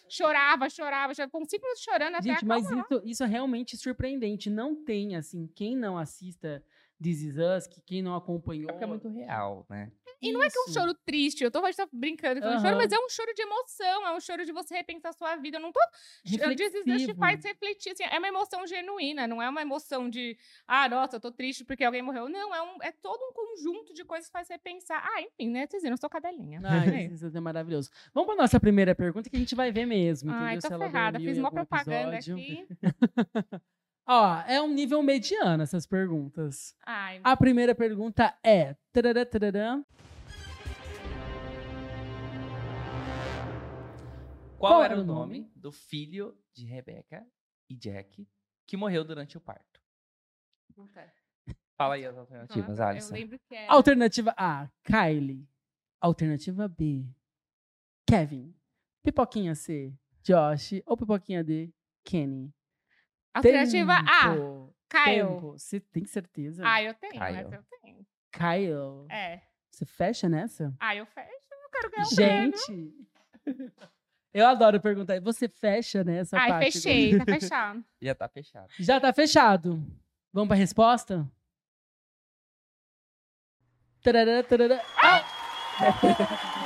Chorava, chorava, chorava, com cinco minutos chorando até
Gente, mas isso, isso é realmente surpreendente. Não tem, assim, quem não assista This Is Us, que quem não acompanhou...
É porque é muito real, né?
E não é que é um
Isso.
choro triste, eu tô, a gente tá brincando falando choro,
Aham.
mas é um choro de emoção, é um choro de você repensar a sua vida. Eu não tô. This Is Us te
Reflexivo.
faz refletir, assim, é uma emoção genuína, não é uma emoção de, ah, nossa, eu tô triste porque alguém morreu. Não, é, um, é todo um conjunto de coisas que faz você pensar. Ah, enfim, né? Vocês viram, eu sou cadelinha.
Ai,
É
This Is Us é maravilhoso. Vamos pra nossa primeira pergunta, que a gente vai ver mesmo,
Ai,
entendeu?
tô
Se ela
ferrada, fiz uma propaganda
episódio.
aqui.
Ó, é um nível mediano essas perguntas.
Ai,
A primeira pergunta é... tarará, tarará,
Qual,
Qual
era
era
o nome do filho de Rebecca e Jack que morreu durante o parto?
puta.
Fala aí as alternativas,
eu
Alisson.
lembro que é.
Alternativa A, Kylie. Alternativa B, Kevin. Pipoquinha C, Josh. Ou pipoquinha D, Kenny.
Alternativa A. Kyle.
Tempo. Você tem certeza?
Ah, eu tenho,
Kyle.
mas eu tenho.
Kyle.
É.
Você fecha nessa?
Ah, eu fecho, eu quero ganhar o prêmio.
Gente. Eu adoro perguntar. Você fecha nessa
Ai,
parte?
fechei, tá fechado.
Já tá fechado.
Já tá fechado. Vamos pra resposta? Tarará, tarará. Ah!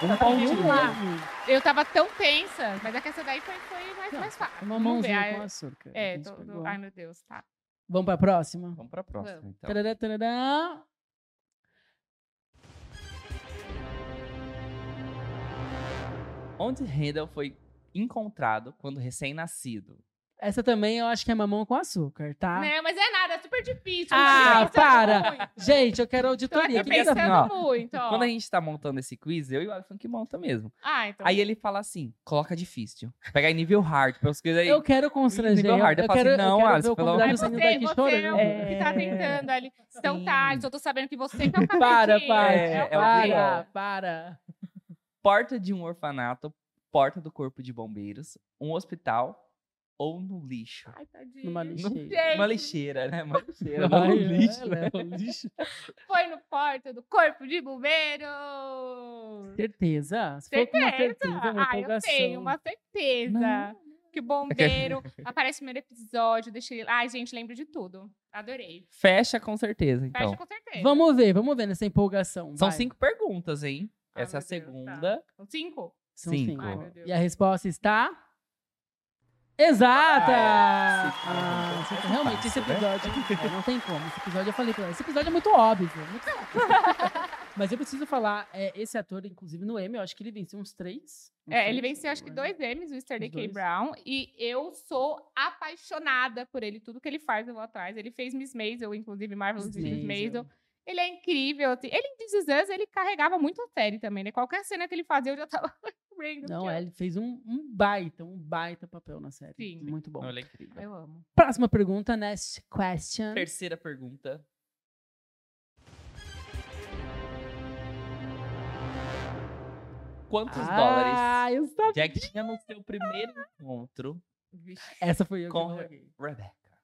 É.
Um pontinho.
Vamos lá.
Eu tava tão tensa, mas é que essa daí foi, foi mais, mais fácil.
Uma
Vamos ver.
mãozinha com açúcar.
É, tô- tô- ai meu Deus, tá.
Vamos pra próxima?
Vamos pra próxima,
Vamos.
então.
Tarará, tarará.
Onde Handel foi encontrado quando recém-nascido?
Essa também eu acho que é mamão com açúcar, tá?
Não, mas é nada, é super difícil.
Ah,
eu
para!
muito.
Gente, eu quero
Tô
auditoria.
aqui
tá-
pensando
assim,
muito, ó.
Quando a gente tá montando esse quiz, eu e o Alisson que monta mesmo.
Ah, então.
Aí ele fala assim, coloca difícil. Pega em nível hard, pra as coisas aí.
Eu quero constranger.
Nível
Eu,
hard, eu
eu quero,
assim,
eu
não,
quero
Alisson,
ver o
pelo
convidado
é
amor
saindo
você, você
chorando.
é o que tá
É.
tentando ali. Então
Sim.
tá, eu tô sabendo que você que é o
Para, para,
É,
é
é
para, para.
Porta de um orfanato, porta do corpo de bombeiros, um hospital ou no lixo?
Ai, tadinho.
Numa lixeira.
Uma lixeira, né? Uma lixeira,
Ai,
não no lixo, né?
é um lixo.
Foi no porta do corpo de bombeiro.
Certeza? Se for com uma certeza, uma
ah, eu tenho uma certeza.
Não.
Que o bombeiro aparece no primeiro episódio, deixa ele. Ai, gente, lembro de tudo. Adorei.
Fecha com certeza, então.
Fecha com certeza.
Vamos ver, vamos ver nessa empolgação.
São
vai.
cinco perguntas, hein?
Ai,
Essa é a
Deus, tá.
segunda.
São cinco?
São
Cinco.
cinco.
Ai, meu Deus.
E a resposta está. Exata!
Ah.
Ah, realmente, esse
né?
episódio. é, não tem como. Esse episódio eu falei pra ela. Esse episódio é muito óbvio. muito óbvio. Mas eu preciso falar, é, esse ator, inclusive, no Emmy, eu acho que ele venceu uns três. uns
É, ele
três,
venceu acho que dois M's, o Sterling
Os
K.
dois.
Brown. E eu sou apaixonada por ele. Tudo que ele faz, eu vou atrás. Ele fez Miss Maisel, inclusive Marvelous
Miss
Miss
Maisel.
Maisel. Ele é incrível. assim. Ele em This Is Us, ele carregava muito a série também, né? Qualquer cena que ele fazia, eu já tava lembrando.
Não,
que
é,
eu-
ele fez um, um baita, um baita papel na série.
Sim.
Muito bom.
Olha, é incrível.
Eu amo.
Próxima pergunta, next question.
Terceira pergunta. Quantos dólares
Ah, eu sabia.
Jack tinha no seu primeiro encontro
Vixe.
Essa foi eu que
com
eu
Re-
joguei.
Rebecca?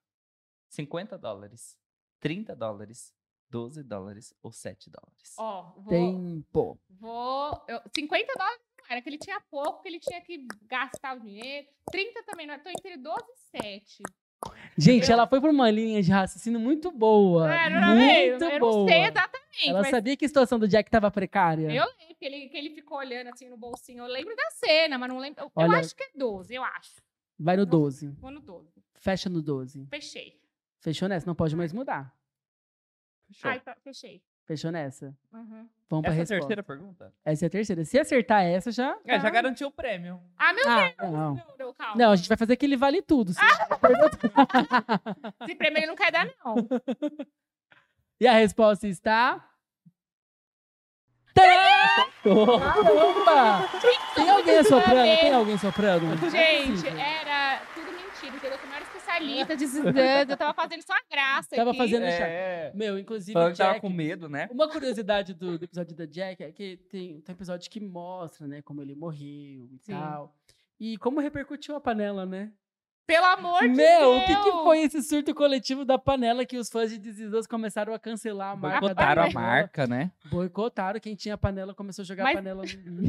50 dólares, 30 dólares, 12 dólares ou 7 dólares?
Ó, vou.
Tempo.
Vou. eu- 50 dólares era, que ele tinha pouco, que ele tinha que gastar o dinheiro. 30 também não. Eu tô entre 12 e 7.
Gente,
Eu-
ela foi por uma linha de raciocínio muito boa.
É, não era meio?
muito
Eu
boa.
não sei exatamente.
Ela
mas
sabia que a situação do Jack tava precária.
Eu lembro que ele, que ele ficou olhando assim no bolsinho. Eu lembro da cena, mas não lembro. Eu, eu
Olha-
acho que é 12, eu acho.
Vai no 12.
Vou no 12.
Fecha no 12.
Fechei.
Fechou nessa? Não pode mais mudar.
Fechou.
Ai, tá, fechei.
Fechou nessa?
Uhum.
Vamos pra
Essa é a
resposta.
terceira pergunta?
Essa é a terceira. Se acertar essa, já.
É, já garantiu o prêmio.
Ah, meu
Ah,
Deus!
não.
Não, não, calma.
Não, a gente vai fazer aquele vale tudo. Você
Ah! Esse prêmio ele não quer dar, não.
E a resposta está. Caramba! Tem alguém soprando? Tem alguém soprando? É
Gente,
possível.
era tudo mentira, entendeu? Que eu não era especialista de Zidane, eu tava fazendo só a graça
Tava
aqui.
fazendo.
É.
Meu, inclusive.
Falando que tava
Jack-
com medo, né?
Uma curiosidade do, do episódio da Jack é que tem, tem episódio que mostra, né, como ele morreu e
Sim.
tal. E como repercutiu a panela, né?
Pelo amor de
Meu,
Deus!
o que, que foi esse surto coletivo da panela que os fãs de Us começaram a cancelar a marca
Boicotaram
da
a marca, né?
Boicotaram. Quem tinha panela começou a jogar
Mas-
panela no...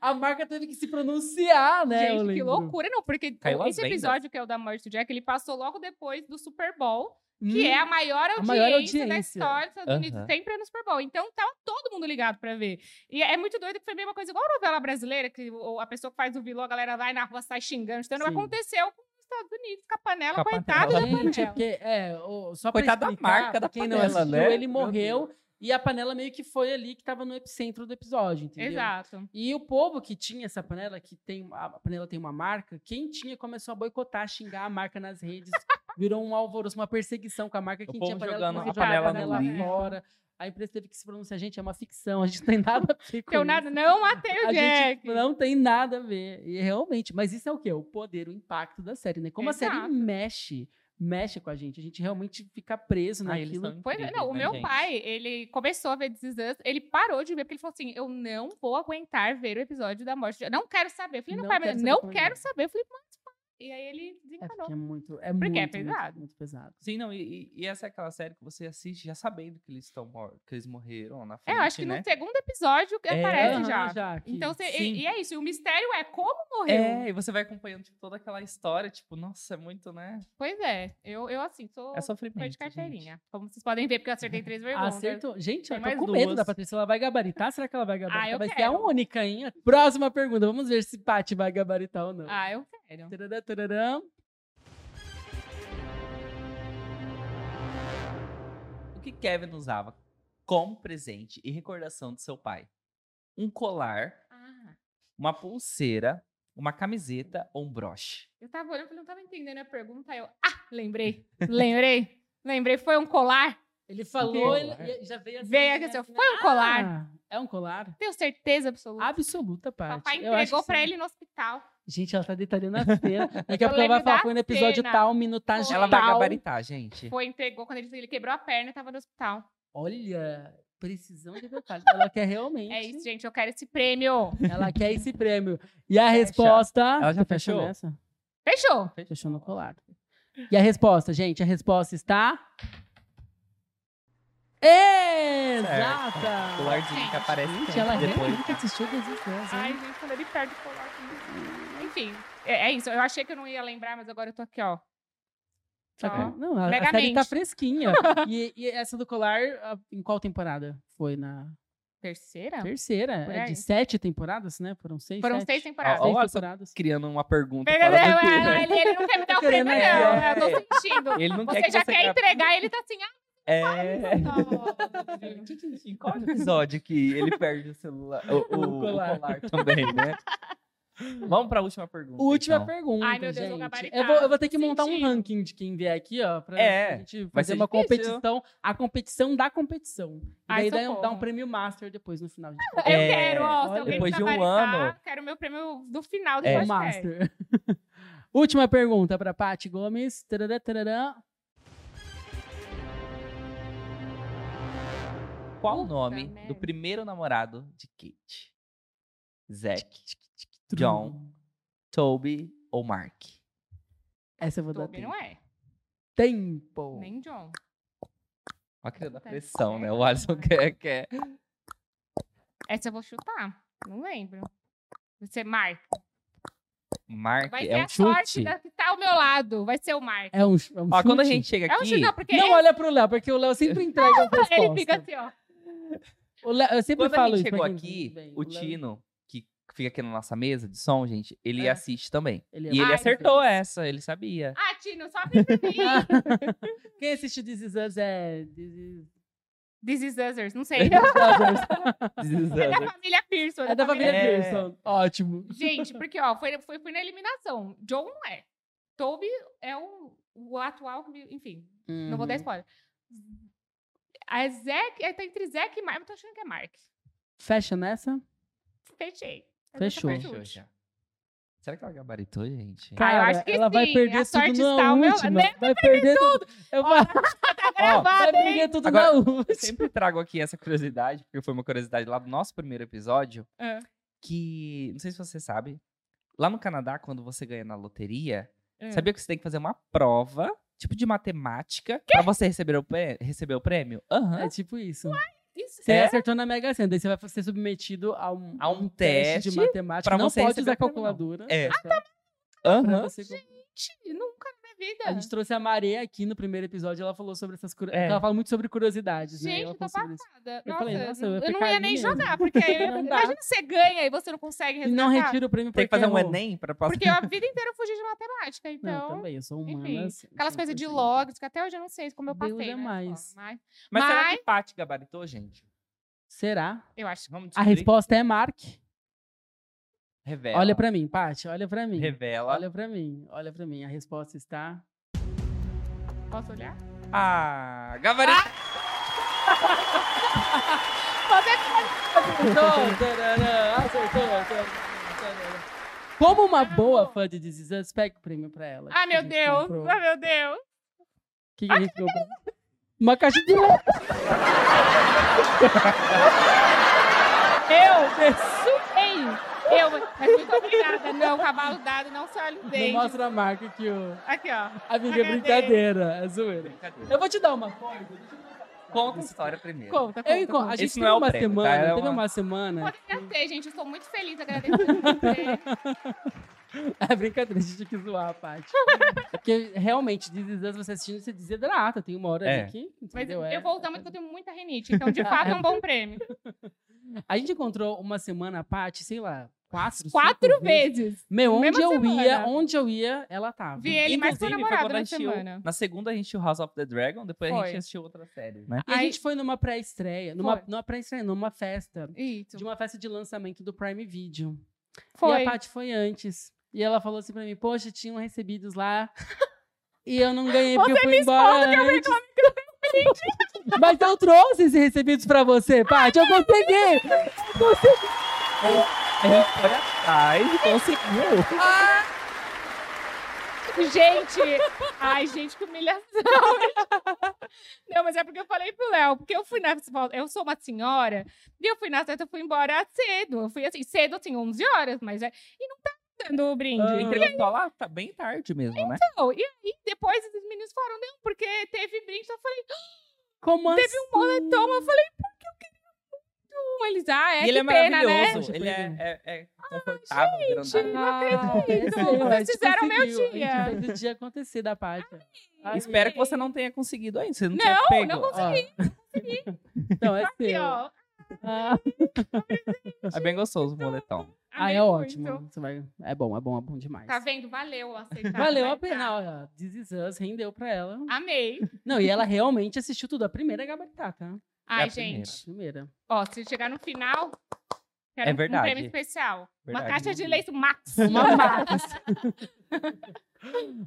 A marca teve que se pronunciar, né?
Gente, que loucura, não, porque
Caiu
esse
vendas.
episódio que é o da morte do Jack, ele passou logo depois do Super Bowl,
Hum,
que é a maior
a
audiência,
maior
da
audiência.
história dos Estados Unidos,
Aham.
sempre é no Super Bowl. Então tava todo mundo ligado pra ver. E é muito doido que foi a mesma coisa, igual a novela brasileira, que a pessoa que faz o vilão, a galera vai na rua, sai xingando. Então não
Sim.
aconteceu com os Estados Unidos, com a panela,
Com a
coitada
panela.
da
Gente, é
panela.
porque, é, o- só pra
Coitada da
explicar,
marca da
quem não
panela,
assistiu,
né?
ele morreu e a panela meio que foi ali que tava no epicentro do episódio, entendeu?
Exato.
E o povo que tinha essa panela, que tem a panela tem uma marca, quem tinha começou a boicotar, xingar a marca nas redes, virou um alvoroço, uma perseguição com a marca.
O
Quem
povo
tinha panela
jogando
a
jogar
panela
no
fora. A empresa teve que se pronunciar, gente, é uma ficção, a gente não tem nada a ver com isso.
nada, não matei o
A
Jack.
gente não tem nada a ver. E realmente, mas isso é o quê? O poder, o impacto da série, né? Como a série
Exato.
mexe, mexe com a gente. A gente realmente fica preso
Ah,
naquilo.
Pois é, não, o
né,
meu
gente?
pai, ele começou a ver This Is Us, ele parou de ver, porque ele falou assim, eu não vou aguentar ver o episódio da morte. de- Não quero saber. Eu falei, não,
Não
pai,
quero
mas
saber
não
como é.
quero saber. Eu falei, mas. E aí ele
É
desencanou.
porque é muito, é
Porque é
muito, muito,
pesado.
muito pesado.
Sim, não, e, e- essa é aquela série que você assiste já sabendo que eles estão mortos, que eles morreram na
É,
frente,
eu acho que
né?
no segundo episódio
É,
aparece já.
já, que-
Então, você- e, e é isso. E o mistério é como morreu.
É, e você vai acompanhando tipo, toda aquela história, tipo, nossa, é muito, né?
Pois é. Eu, eu assim, sou
É sofrimento.
de
gente.
carteirinha. Como vocês podem ver, porque eu acertei três perguntas.
Acertou. Gente,
Tem
eu tô
mais
com medo
duas.
da Patrícia. Ela vai gabaritar? Será que ela vai gabaritar?
Ah, eu
vai ser a
quero.
única, hein? Próxima pergunta. Vamos ver se Paty vai gabaritar ou não.
Ah, eu quero.
Tarará, tarará.
O que Kevin usava como presente e recordação de seu pai? Um colar,
Ah,
uma pulseira, uma camiseta ou um broche?
eu tava olhando, eu não tava entendendo a pergunta. aí Eu, ah, lembrei. Lembrei. lembrei. Foi um colar.
Ele falou, ele e- já veio assim.
Veio aqui
né,
assim, ó,
assim,
foi um colar.
Ah, é um colar?
Tenho certeza absoluta.
Absoluta, Paty.
Papai entregou
que
pra
sim.
ele no hospital.
Gente, ela tá detalhando a cena. Daqui a
Eu
pouco ela vai falar, foi no episódio
cena.
tal, minutagem
Foi.
Ela vai
tal.
gabaritar, gente.
Foi, entregou quando ele, ele quebrou a perna e tava no hospital.
Olha, precisão de detalhe. Ela quer realmente.
É isso, gente. Eu quero esse prêmio.
Ela quer esse prêmio. E a
Fecha.
resposta.
Ela já
fechou
fechou?
Fechou.
Fechou no colar. E a resposta, gente? A resposta está. Exata!
Colarzinho que aparece
Gente, ela
depois.
realmente assistiu das estrelas,
Ai, gente, quando ele perde o colar. Enfim, é, é isso. Eu achei que eu não ia lembrar, mas agora eu tô aqui, ó.
Tá com- Não, a, a série tá fresquinha. e, e essa do colar, a- em qual temporada? Foi na
Terceira?
terceira. É de sete temporadas, né? Foram seis.
Foram
sete?
seis temporadas.
Ó,
Seis temporadas.
Criando uma pergunta
Ele,
do
ele, ele- ele não quer me dar o prêmio,
é.
não. Eu tô sentindo.
Ele não
Você
quer que
já
você
quer entregar e ele tá assim, ah,
É. qual episódio que ele perde o celular? O, o- o
colar.
colar. também, né? Vamos pra última pergunta.
Última
então.
pergunta,
Ai, meu Deus, vou
gente.
gabaritar.
Eu vou, eu vou ter que montar um ranking de quem vier aqui, ó, pra
É,
gente
vai
fazer
ser
uma
difícil.
competição, a competição da competição. E
Ai,
daí dá, um- dá um prêmio master depois no final. gente.
Eu
É,
quero, ó. Se
depois de um ano-
Quero meu prêmio do final do
É.
Podcast.
master. Última pergunta pra Paty Gomes. Tarará, tarará.
Qual o nome
merda.
do primeiro namorado de Kate? Zack, John, Toby ou Mark?
Essa eu vou dar
Toby
tempo.
não é.
Tempo.
Nem John.
Olha que da pressão, né? O Alisson
mano.
quer, quer.
Essa eu vou chutar. Não lembro. Vai ser Mark.
Mark
Vai ser
é
a
um
sorte
chute.
da que tá ao meu lado. Vai ser o Mark.
É um, é um
Ó, quando a
chute?
gente chega
É um
aqui,
chute, não, porque
Não olha pro Léo, porque o Léo sempre entrega a resposta.
ele fica assim, ó.
O Léo- eu sempre
quando a
falo
gente
isso. pra
chegou aqui,
vem.
o
Léo-
Tino, que fica aqui na nossa mesa de som, gente, ele
É.
assiste também.
Ele é
e ele acertou essa, ele sabia.
Ah, Tino, só pra mim.
Quem assiste This Is Us é... This Is...
This is Others, não sei.
Us.
É da família Pearson.
é da família
É.
Pearson. Ótimo.
Gente, porque, ó, foi, foi, foi na eliminação. Joe não é. Toby é o, o atual, enfim, não vou dar
Uhum.
spoiler. A Zack, é, tá entre Zack e Mark, eu tô achando que é Mark.
Fecha nessa?
Fechei. Essa
Fechou.
Fechou já. Será que ela gabaritou, gente?
Cara, eu acho que
ela vai
sim,
perder
a sorte
tudo na
está meu-
última.
né?
Vai perder tudo. Eu vou...
Tá
vai
gravado, hein?
perder tudo
Agora-
na última.
Eu sempre trago aqui essa curiosidade, porque foi uma curiosidade lá do nosso primeiro episódio,
É.
que, não sei se você sabe, lá no Canadá, quando você ganha na loteria,
É.
sabia que você tem que fazer uma prova, tipo de matemática, pra você receber o, prê- receber o prêmio? Aham.
É tipo isso.
Isso.
Você
É?
acertou na Mega Sena, daí você vai ser submetido a um,
A um
de
teste
matemática.
pra
não
você
pode usar calculadora.
É.
tá?
Aham.
Pra você...
Gente, nunca vida.
A gente trouxe a Maré aqui no primeiro episódio, ela falou sobre essas.
É.
Ela fala muito sobre curiosidades, né?
Gente,
Ela
eu tô passada.
Eu
Nossa,
falei, nossa, eu
eu, não ia nem jogar, porque eu- imagina você ganha e você não consegue
E
resgatar.
não retira o prêmio
Tem que fazer um
errou.
Enem pra passar.
Porque eu a vida inteira eu fugi de matemática,
Não,
então...
também, eu sou
enfim,
humana. assim,
Aquelas coisas de
100%.
logs, que até hoje eu não sei como eu
Deus
passei,
é
né?
mais.
Mas,
Mas, será
Mas-
que Paty gabaritou, gente?
Será?
eu acho
Vamos
A resposta é Mark.
Revela.
Olha pra mim, Paty, olha pra mim.
Revela.
Olha pra mim, olha pra mim. A resposta está...
posso olhar.
Ah, gabarito.
Acertou, tarará. Como uma boa fã de This Is Us, pega o prêmio pra ela.
Ah, meu Deus!
comprou.
Ah, meu Deus!
O que, que a gente comprou? Uma caixa de leite.
Eu suei! Eu, mas muito obrigada. Não, cavalo dado, não se olha os
Não
dentes.
mostra a marca aqui, ó.
Aqui, ó.
Amiga, é brincadeira, é zoeira.
Brincadeira.
Eu vou te dar uma coisa.
Conta a história primeiro.
Conta, conta.
Eu encontro. A
conta.
gente
Esse
teve
não é o
uma
prêmio, tá?
semana,
É
teve
uma-
uma semana.
Poderia ter, gente. Eu estou muito feliz agradecendo você.
É brincadeira, a gente quis zoar a parte. É porque realmente, Us, você assistindo, você desidrata. Tem uma hora
É.
ali que.
Mas?
É-
eu vou usar muito porque eu tenho muita renite. Então, de fato, é um bom prêmio.
A gente encontrou uma semana a Paty, sei lá, quatro,
Quatro vezes.
Meu, onde eu ia,
semana.
onde eu ia, ela tava.
Vi ele mais com o namorado
a
na semana.
Na segunda a gente assistiu House of the Dragon, depois a
Foi.
gente assistiu outra série, né?
E a
Aí-
gente foi numa pré-estreia, numa, numa pré-estreia, numa festa,
Isso.
de uma festa de lançamento do Prime Video.
Foi.
E a Paty foi antes. E ela falou assim pra mim, poxa, tinham recebidos lá. E eu não ganhei porque eu fui embora antes. Mas eu trouxe esses recebidos pra você, Paty. Eu consegui! Consegui!
Ele foi atrás e conseguiu.
Gente, ai, gente, que humilhação. Não, mas é porque eu falei pro Léo, porque eu fui na eu sou uma senhora, e eu fui na festa, eu fui embora cedo. Eu fui assim, cedo, assim, 11 horas, mas é. E não tá dando o brinde.
Ah.
Entregou lá tá bem tarde mesmo, né?
Então, e aí, depois esses meninos falaram, não, porque teve brinde. Então eu falei,
Como
teve
assim?
um moletom. Eu falei, porque eu queria muito. Eles, ah, é,
e ele é
pena, né?
maravilhoso.
Poxa,
Ele
foi
é,
bom.
é, é confortável.
Ah,
acredito.
é, a
Vocês
gente
fizeram meu.
A
dia.
gente o dia acontecer da. Ai,
Espero que você não tenha conseguido ainda. Você não,
Não,
tinha pego.
não consegui.
ó. Então, é
Aqui,
seu.
ó.
Ah,
É bem gostoso o moletom.
ah,
Amei
é
muito.
ótimo. Você vai... É bom, é bom, é bom demais.
Tá vendo? Valeu aceitar.
Valeu a pena. Olha, This Is Us rendeu pra ela.
Amei.
Não, e ela realmente assistiu tudo. A primeira é gabaritar, tá?
Ai,
a primeira.
gente.
A primeira.
Ó, se chegar no final, quero
É verdade.
um prêmio especial.
Verdade.
Uma caixa de leite Max.
Uma Max.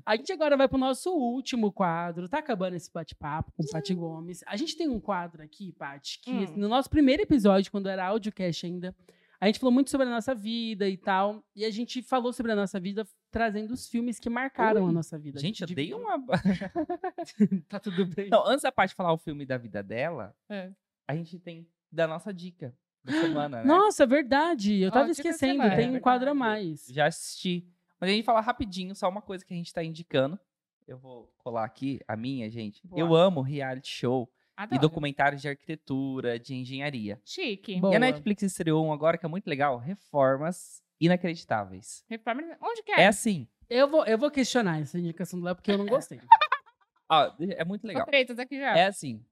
A gente agora vai pro nosso último quadro. Tá acabando esse bate-papo com o Paty Gomes. A gente tem um quadro aqui, Paty, que
Hum.
no nosso primeiro episódio, quando era audiocast ainda, a gente falou muito sobre a nossa vida e tal. E a gente falou sobre a nossa vida trazendo os filmes que marcaram
Ui.
a nossa vida.
Gente, eu dei uma.
Tá tudo bem.
Não, antes da parte falar o filme da vida dela,
É.
a gente tem da nossa dica semana, né?
Nossa, é verdade. Eu tava
da
esquecendo.
semana.
Tem um
É
quadro a mais.
Já assisti. Mas a gente fala rapidinho, só uma coisa que a gente tá indicando. Eu vou colar aqui a minha, gente.
Boa.
Eu amo reality show e
Adoro.
documentários de arquitetura, de engenharia.
Chique.
Bom.
E a
Boa.
Netflix estreou um agora que é muito legal, Reformas Inacreditáveis.
Reforma... Onde que
É,
é?
assim,
Eu vou, eu vou questionar essa indicação do Léo, porque eu não gostei.
ó, é muito legal.
aqui já.
É assim,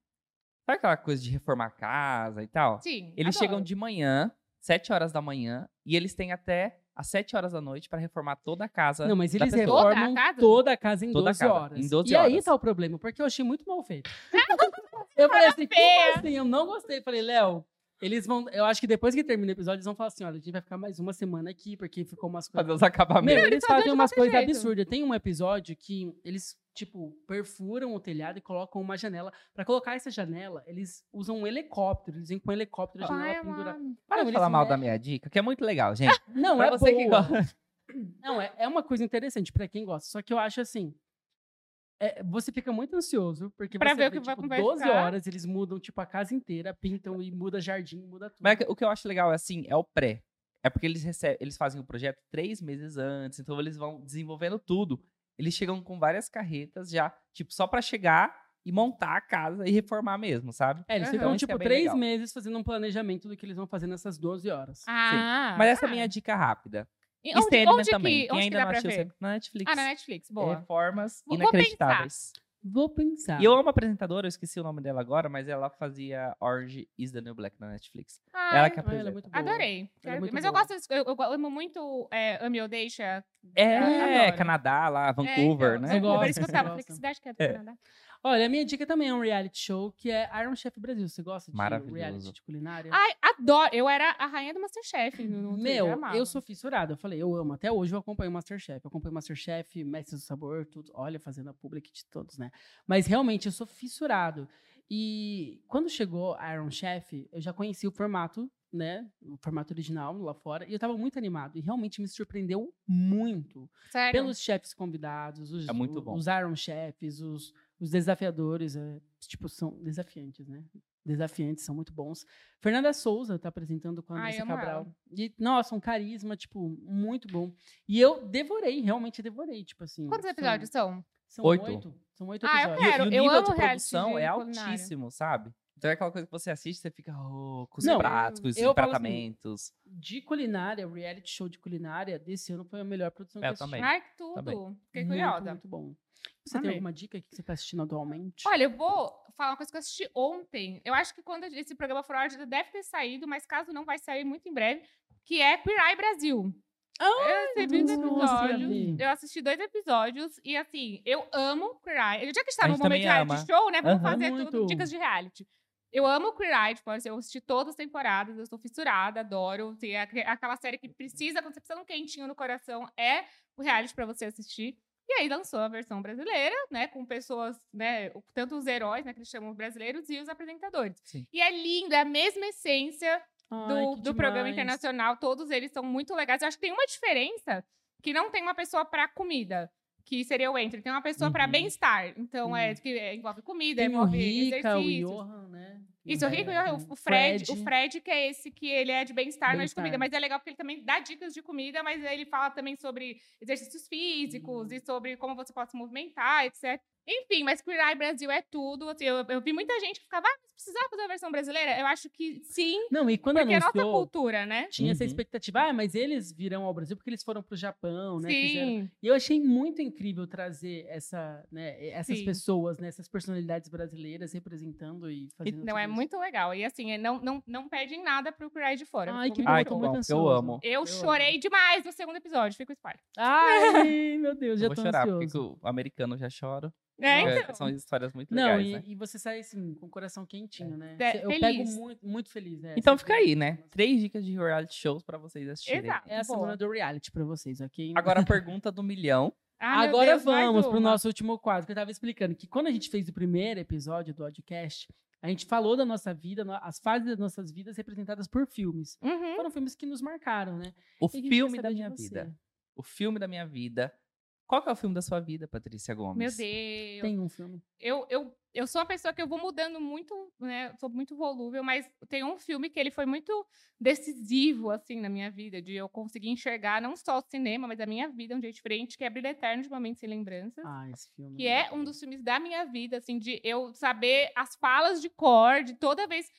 sabe aquela coisa de reformar a casa e tal?
Sim.
Eles
adoro.
chegam de manhã, 7 horas da manhã e eles têm até às 7 horas da noite pra reformar toda a casa.
Não, mas eles reformam
Toda a casa?
toda a casa em
Toda a
12
casa,
horas.
em 12
e aí
horas.
tá o problema, porque eu achei muito mal feito. eu falei assim, como assim? Eu não gostei. Falei, Léo, eles vão. Eu acho que depois que termina o episódio, eles vão falar assim: olha, a gente vai ficar mais uma semana aqui, porque ficou umas coisas.
Fazer os acabamentos.
Meu,
eles
fazem
de
umas coisas
jeito.
absurdas. Tem um episódio que eles, tipo, perfuram o telhado e colocam uma janela. Pra colocar essa janela, eles usam um helicóptero. Eles vêm com um helicóptero, a janela
Ai,
pendurada.
Para de falar mal da minha dica, que é muito legal, gente.
Não,
pra
é
você que
boa.
gosta.
Não, é, é uma coisa interessante pra quem gosta. Só que eu acho assim. É, você fica muito ansioso, porque
Pra
você
ver o
vê,
que vai-
tipo,
vai
12
ficar.
horas, eles mudam, tipo, a casa inteira, pintam e muda jardim, muda tudo.
Mas é que- o que eu acho legal é assim, é o pré. É porque eles recebem, eles fazem o projeto três meses antes, então eles vão desenvolvendo tudo. Eles chegam com várias carretas já, tipo, só pra chegar e montar a casa e reformar mesmo, sabe?
É, eles
Aham.
ficam,
que é
tipo,
bem
três
legal.
meses fazendo um planejamento do que eles vão fazer nessas 12 horas.
Ah,
Mas essa é a
ah.
minha dica rápida.
E onde,
Sandman
onde
também.
que,
Quem ainda
que dá
não assistiu, na Netflix.
Ah, na Netflix, boa.
Reformas
Vou-
inacreditáveis.
Vou pensar.
E eu amo uma apresentadora, eu esqueci o nome dela agora, mas ela fazia Orange is the New Black na Netflix.
Ai,
ela que
Ah, ela é
apresenta.
muito boa.
Adorei.
Ela é
ver.
muito
Mas eu
boa.
gosto, desse- eu, eu amo muito é, Ame ou Deixa.
É. Canadá, lá, Vancouver,
é, então,
né?
Você gosta,
Vancouver, isso que eu tava. Que cidade que é do
É.
Canadá?
Olha, a minha dica também é um reality show, que é Iron Chef Brasil. Você gosta de reality de culinária?
Ai, adoro. Eu era a rainha do Masterchef. No,
Meu, eu sou fissurado. Eu falei, eu amo. Até hoje eu acompanho o Masterchef. Eu acompanho o Masterchef, Mestres do Sabor, tudo. Olha, fazendo a public de todos, né? Mas realmente eu sou fissurado. E quando chegou Iron Chef, eu já conheci o formato, né? O formato original lá fora. E eu tava muito animado. E realmente me surpreendeu muito.
Sério.
Pelos chefes convidados, os,
É muito
o-
bom.
os Iron Chefs, os, os desafiadores, é, tipo, são desafiantes, né? Desafiantes, são muito bons. Fernanda Souza tá apresentando com a
Ai,
Andressa Cabral. E, nossa, um carisma, tipo, muito bom. E eu devorei, realmente devorei, tipo assim.
Quantos episódios são?
São
Oito.
oito. São oito
Ah, eu
episódios.
E,
quero.
e o
eu
nível
amo
de produção é altíssimo, sabe? Então é aquela coisa que você assiste, você fica oh, com os
Não,
pratos, com os
eu falo assim,
tratamentos.
De culinária, o reality show de culinária desse ano foi a melhor produção que
Eu
eu assisti.
também.
Ai, que tudo.
Também.
Fiquei
muito,
curiosa.
muito bom. Você
Amei.
tem alguma dica que você tá assistindo atualmente?
Olha, eu vou falar uma coisa que eu assisti ontem. Eu acho que quando esse programa for ao ar, já deve ter saído, mas caso não, vai sair muito em breve, que é Queer Eye Brasil.
Ah,
eu assisti dois
nossa,
episódios. Eu assisti dois episódios e, assim, eu amo Queer Eye. Já que está no momento de reality
ama.
show, né? Vamos
Aham.
fazer
Muito.
tudo, dicas de reality. Eu amo Queer Eye, tipo, eu assisti todas as temporadas, eu sou fissurada, adoro. Aqu- aquela série que precisa, quando você precisa de um quentinho no coração, é o reality pra você assistir. E aí lançou a versão brasileira, né? Com pessoas, né? o- Tanto os heróis, né? Que eles chamam brasileiros, e os apresentadores.
Sim.
E é lindo, é a mesma essência
Ai,
do, do programa internacional. Todos eles são muito legais. Eu acho que tem uma diferença que não tem uma pessoa pra comida, que seria o Entre. Tem uma pessoa
Uhum.
bem-estar. Então, é
Uhum.
que é, envolve comida,
Tem o
envolve
Rica, o
exercícios.
Johan, né?
Isso, o
É,
Rico e o, o Fred,
Fred.
o Fred, que é esse que ele é de bem-estar, não é de comida. Mas é legal porque ele também dá dicas de comida, mas ele fala também sobre exercícios físicos
Uhum.
e sobre como você pode se movimentar, etc. Enfim, mas Queer Eye Brasil é tudo. assim, eu, eu vi muita gente que ficava, ah, mas precisava fazer a versão brasileira? Eu acho que sim,
Não, e quando
porque é nossa
anunciou,
cultura, né?
tinha essa
Uhum.
expectativa, ah, mas eles virão ao Brasil porque eles foram pro Japão, né? fizeram-
Sim.
E eu achei muito incrível trazer essa, né, essas
Sim.
pessoas, né, essas personalidades brasileiras representando e fazendo
Não,
tudo
é
isso.
muito legal. E assim, é- não, não, não perdem nada pro Queer Eye de fora.
Ai, que
Ai, que
bom.
muito
eu amo.
Eu
amo.
chorei demais no segundo episódio. Fica o spoiler.
Ai, meu Deus, já
Eu vou
tô
chorar,
ansioso.
porque o americano já chora.
É,
É,
então.
São histórias muito
Não,
legais,
e,
né?
e você sai assim, com o coração quentinho, né?
É,
eu
feliz.
pego muito, muito feliz. é,
Então fica aí, né? Três dicas de reality shows pra vocês assistirem.
Exato.
É a
Boa.
semana do reality pra vocês, ok?
Agora a pergunta do milhão.
Ah,
Agora
Deus,
vamos pro nosso último quadro, que eu tava explicando que quando a gente fez o primeiro episódio do podcast, a gente falou da nossa vida, as fases das nossas vidas representadas por filmes.
Uhum.
Foram filmes que nos marcaram, né?
O
E
filme da minha vida. O filme da minha vida. Qual que é o filme da sua vida, Patrícia Gomes?
Meu Deus.
Tem um filme.
Eu, eu, eu sou uma pessoa que eu vou mudando muito, né? Sou muito volúvel, mas tem um filme que ele foi muito decisivo, assim, na minha vida, de eu conseguir enxergar não só o cinema, mas a minha vida de um jeito diferente, que é Brilho Eterno de Momentos Sem Lembranças.
Ah, esse filme.
que é um dos filmes da minha vida, assim, de eu saber as falas de cor, de toda vez.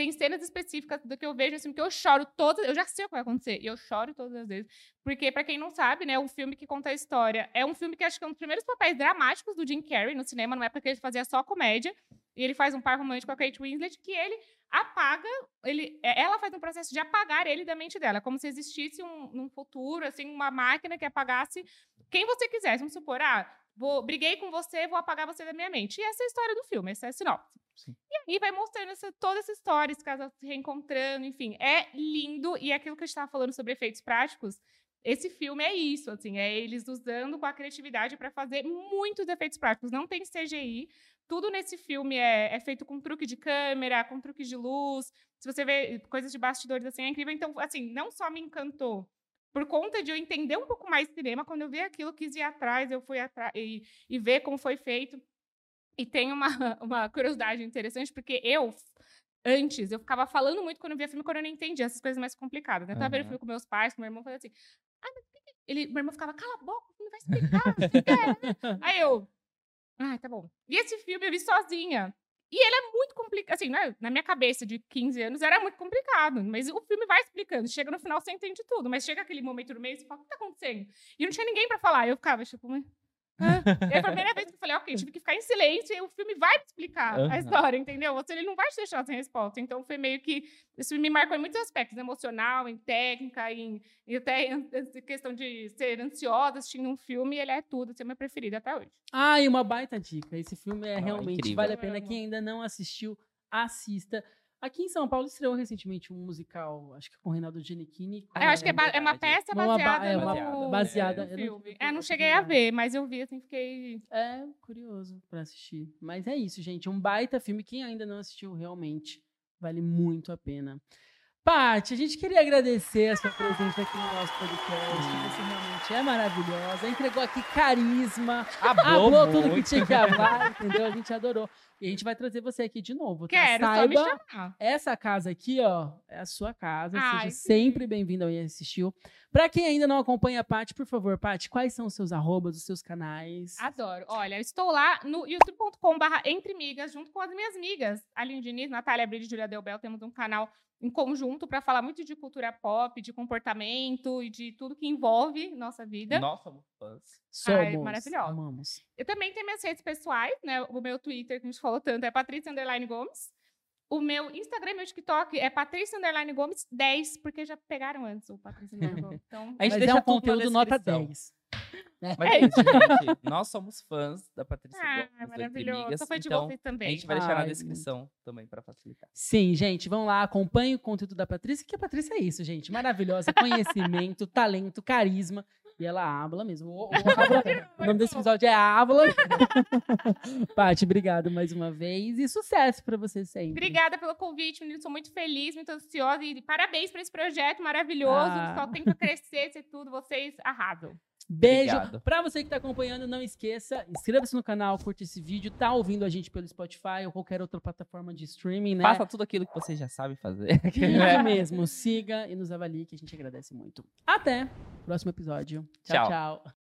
Tem cenas específicas do que eu vejo, assim, que eu choro todas. Eu já sei o que vai acontecer. E eu choro todas as vezes. Porque, pra quem não sabe, né, um filme que conta a história. É um filme que acho que é um dos primeiros papéis dramáticos do Jim Carrey no cinema, numa época que ele fazia só comédia. E ele faz um par romântico com a Kate Winslet, que ele apaga, ele, é, ela faz um processo de apagar ele da mente dela, como se existisse um, um futuro, assim, uma máquina que apagasse quem você quisesse. Vamos supor, ah, vou, briguei com você, vou apagar você da minha mente. E essa é a história do filme, essa é a sinopse.
Sim.
E aí vai mostrando essa, toda essa história, esse casal se reencontrando, enfim. É lindo, e é aquilo que a gente estava falando sobre efeitos práticos, esse filme é isso, assim, é eles usando com a criatividade para fazer muitos efeitos práticos. Não tem CGI, tudo nesse filme é, é, feito com truque de câmera, com truque de luz. Se você vê coisas de bastidores assim, é incrível. Então, assim, não só me encantou por conta de eu entender um pouco mais cinema, quando eu vi aquilo, quis ir atrás, eu fui atrás e, e ver como foi feito. E tem uma, uma curiosidade interessante, porque eu, antes, eu ficava falando muito quando eu via filme, quando eu não entendia essas coisas mais complicadas. Né? Eu tava vendo filme com meus pais, com meu irmão, falei assim, ah, mas ele, meu irmão ficava, cala a boca, o filme vai explicar. Né? Aí eu, ah, tá bom. E esse filme eu vi sozinha. E ele é muito complicado. Assim, né? na minha cabeça de 15 anos era muito complicado. Mas o filme vai explicando. Chega no final, você entende tudo. Mas chega aquele momento no meio, você fala, o que tá acontecendo? E não tinha ninguém pra falar. Eu ficava, tipo, é a primeira vez que eu falei, ok, tive que ficar em silêncio e o filme vai te explicar uhum. a história, entendeu? Você ele não vai te deixar sem resposta. Então foi meio que. Isso me marcou em muitos aspectos, emocional, em técnica, em, em até em questão de ser ansiosa assistindo um filme, ele é tudo, assim, é meu preferido até hoje.
Ah, e uma baita dica. Esse filme é realmente vale a pena. Quem ainda não assistiu, assista. Aqui em São Paulo estreou recentemente um musical, acho que com o Reinaldo Giannichini.
É, acho que é, é uma peça baseada é uma, no,
baseada,
no filme. É, não cheguei a ver, mas eu vi assim, fiquei...
É, curioso pra assistir. Mas é isso, gente, um baita filme. Quem ainda não assistiu, realmente, vale muito a pena. Paty, a gente queria agradecer a sua presença aqui no nosso podcast. Você realmente é maravilhosa. Entregou aqui carisma. Hablou tudo que tinha que falar, entendeu? A gente adorou. E a gente vai trazer você aqui de novo. Tá?
Quero, Saiba, só me chamar.
Essa casa aqui, ó, é a sua casa. Ai, Seja sim. sempre bem-vindo ao Assistiu. Para quem ainda não acompanha a Paty, por favor, Paty, quais são os seus arrobas, os seus canais?
Adoro. Olha, eu estou lá no youtube.com/barra entre migas, junto com as minhas migas, Aline Diniz, Natália Bride e Julia Delbel. Temos um canal em conjunto para falar muito de cultura pop, de comportamento e de tudo que envolve nossa vida.
Nossa, somos fãs.
Somos. Ai, maravilhosa. Amamos.
Eu também tenho minhas redes pessoais, né? O meu Twitter, que a gente falou tanto, é Patrícia Underline Gomes. O meu Instagram e meu TikTok é Patrícia Underline Gomes 10, porque já pegaram antes o Patrícia Underline Gomes. Então,
a gente Mas deixa é um conteúdo nota 10.
É. Mas é isso, gente. Nós somos fãs da Patrícia
ah,
Gomes.
maravilhoso. Só foi de então, vocês também.
A gente vai deixar Ai, na descrição também para facilitar.
Sim, gente. Vão lá, acompanhe o conteúdo da Patrícia, que a Patrícia é isso, gente. Maravilhosa. Conhecimento, talento, carisma. E ela habla mesmo. O, o, o nome desse episódio é Habla. Paty, obrigado mais uma vez. E sucesso para você sempre.
Obrigada pelo convite, menino. Sou muito feliz, muito ansiosa. E parabéns por esse projeto maravilhoso. Ah. Só tem que crescer, ser tudo. Vocês arrasam.
Beijo. Obrigado. Pra você que tá acompanhando, não esqueça, inscreva-se no canal, curte esse vídeo, tá ouvindo a gente pelo Spotify ou qualquer outra plataforma de streaming, né?
Faça tudo aquilo que você já sabe fazer.
Isso mesmo. Siga e nos avalie, que a gente agradece muito. Até o próximo episódio. tchau. tchau. tchau.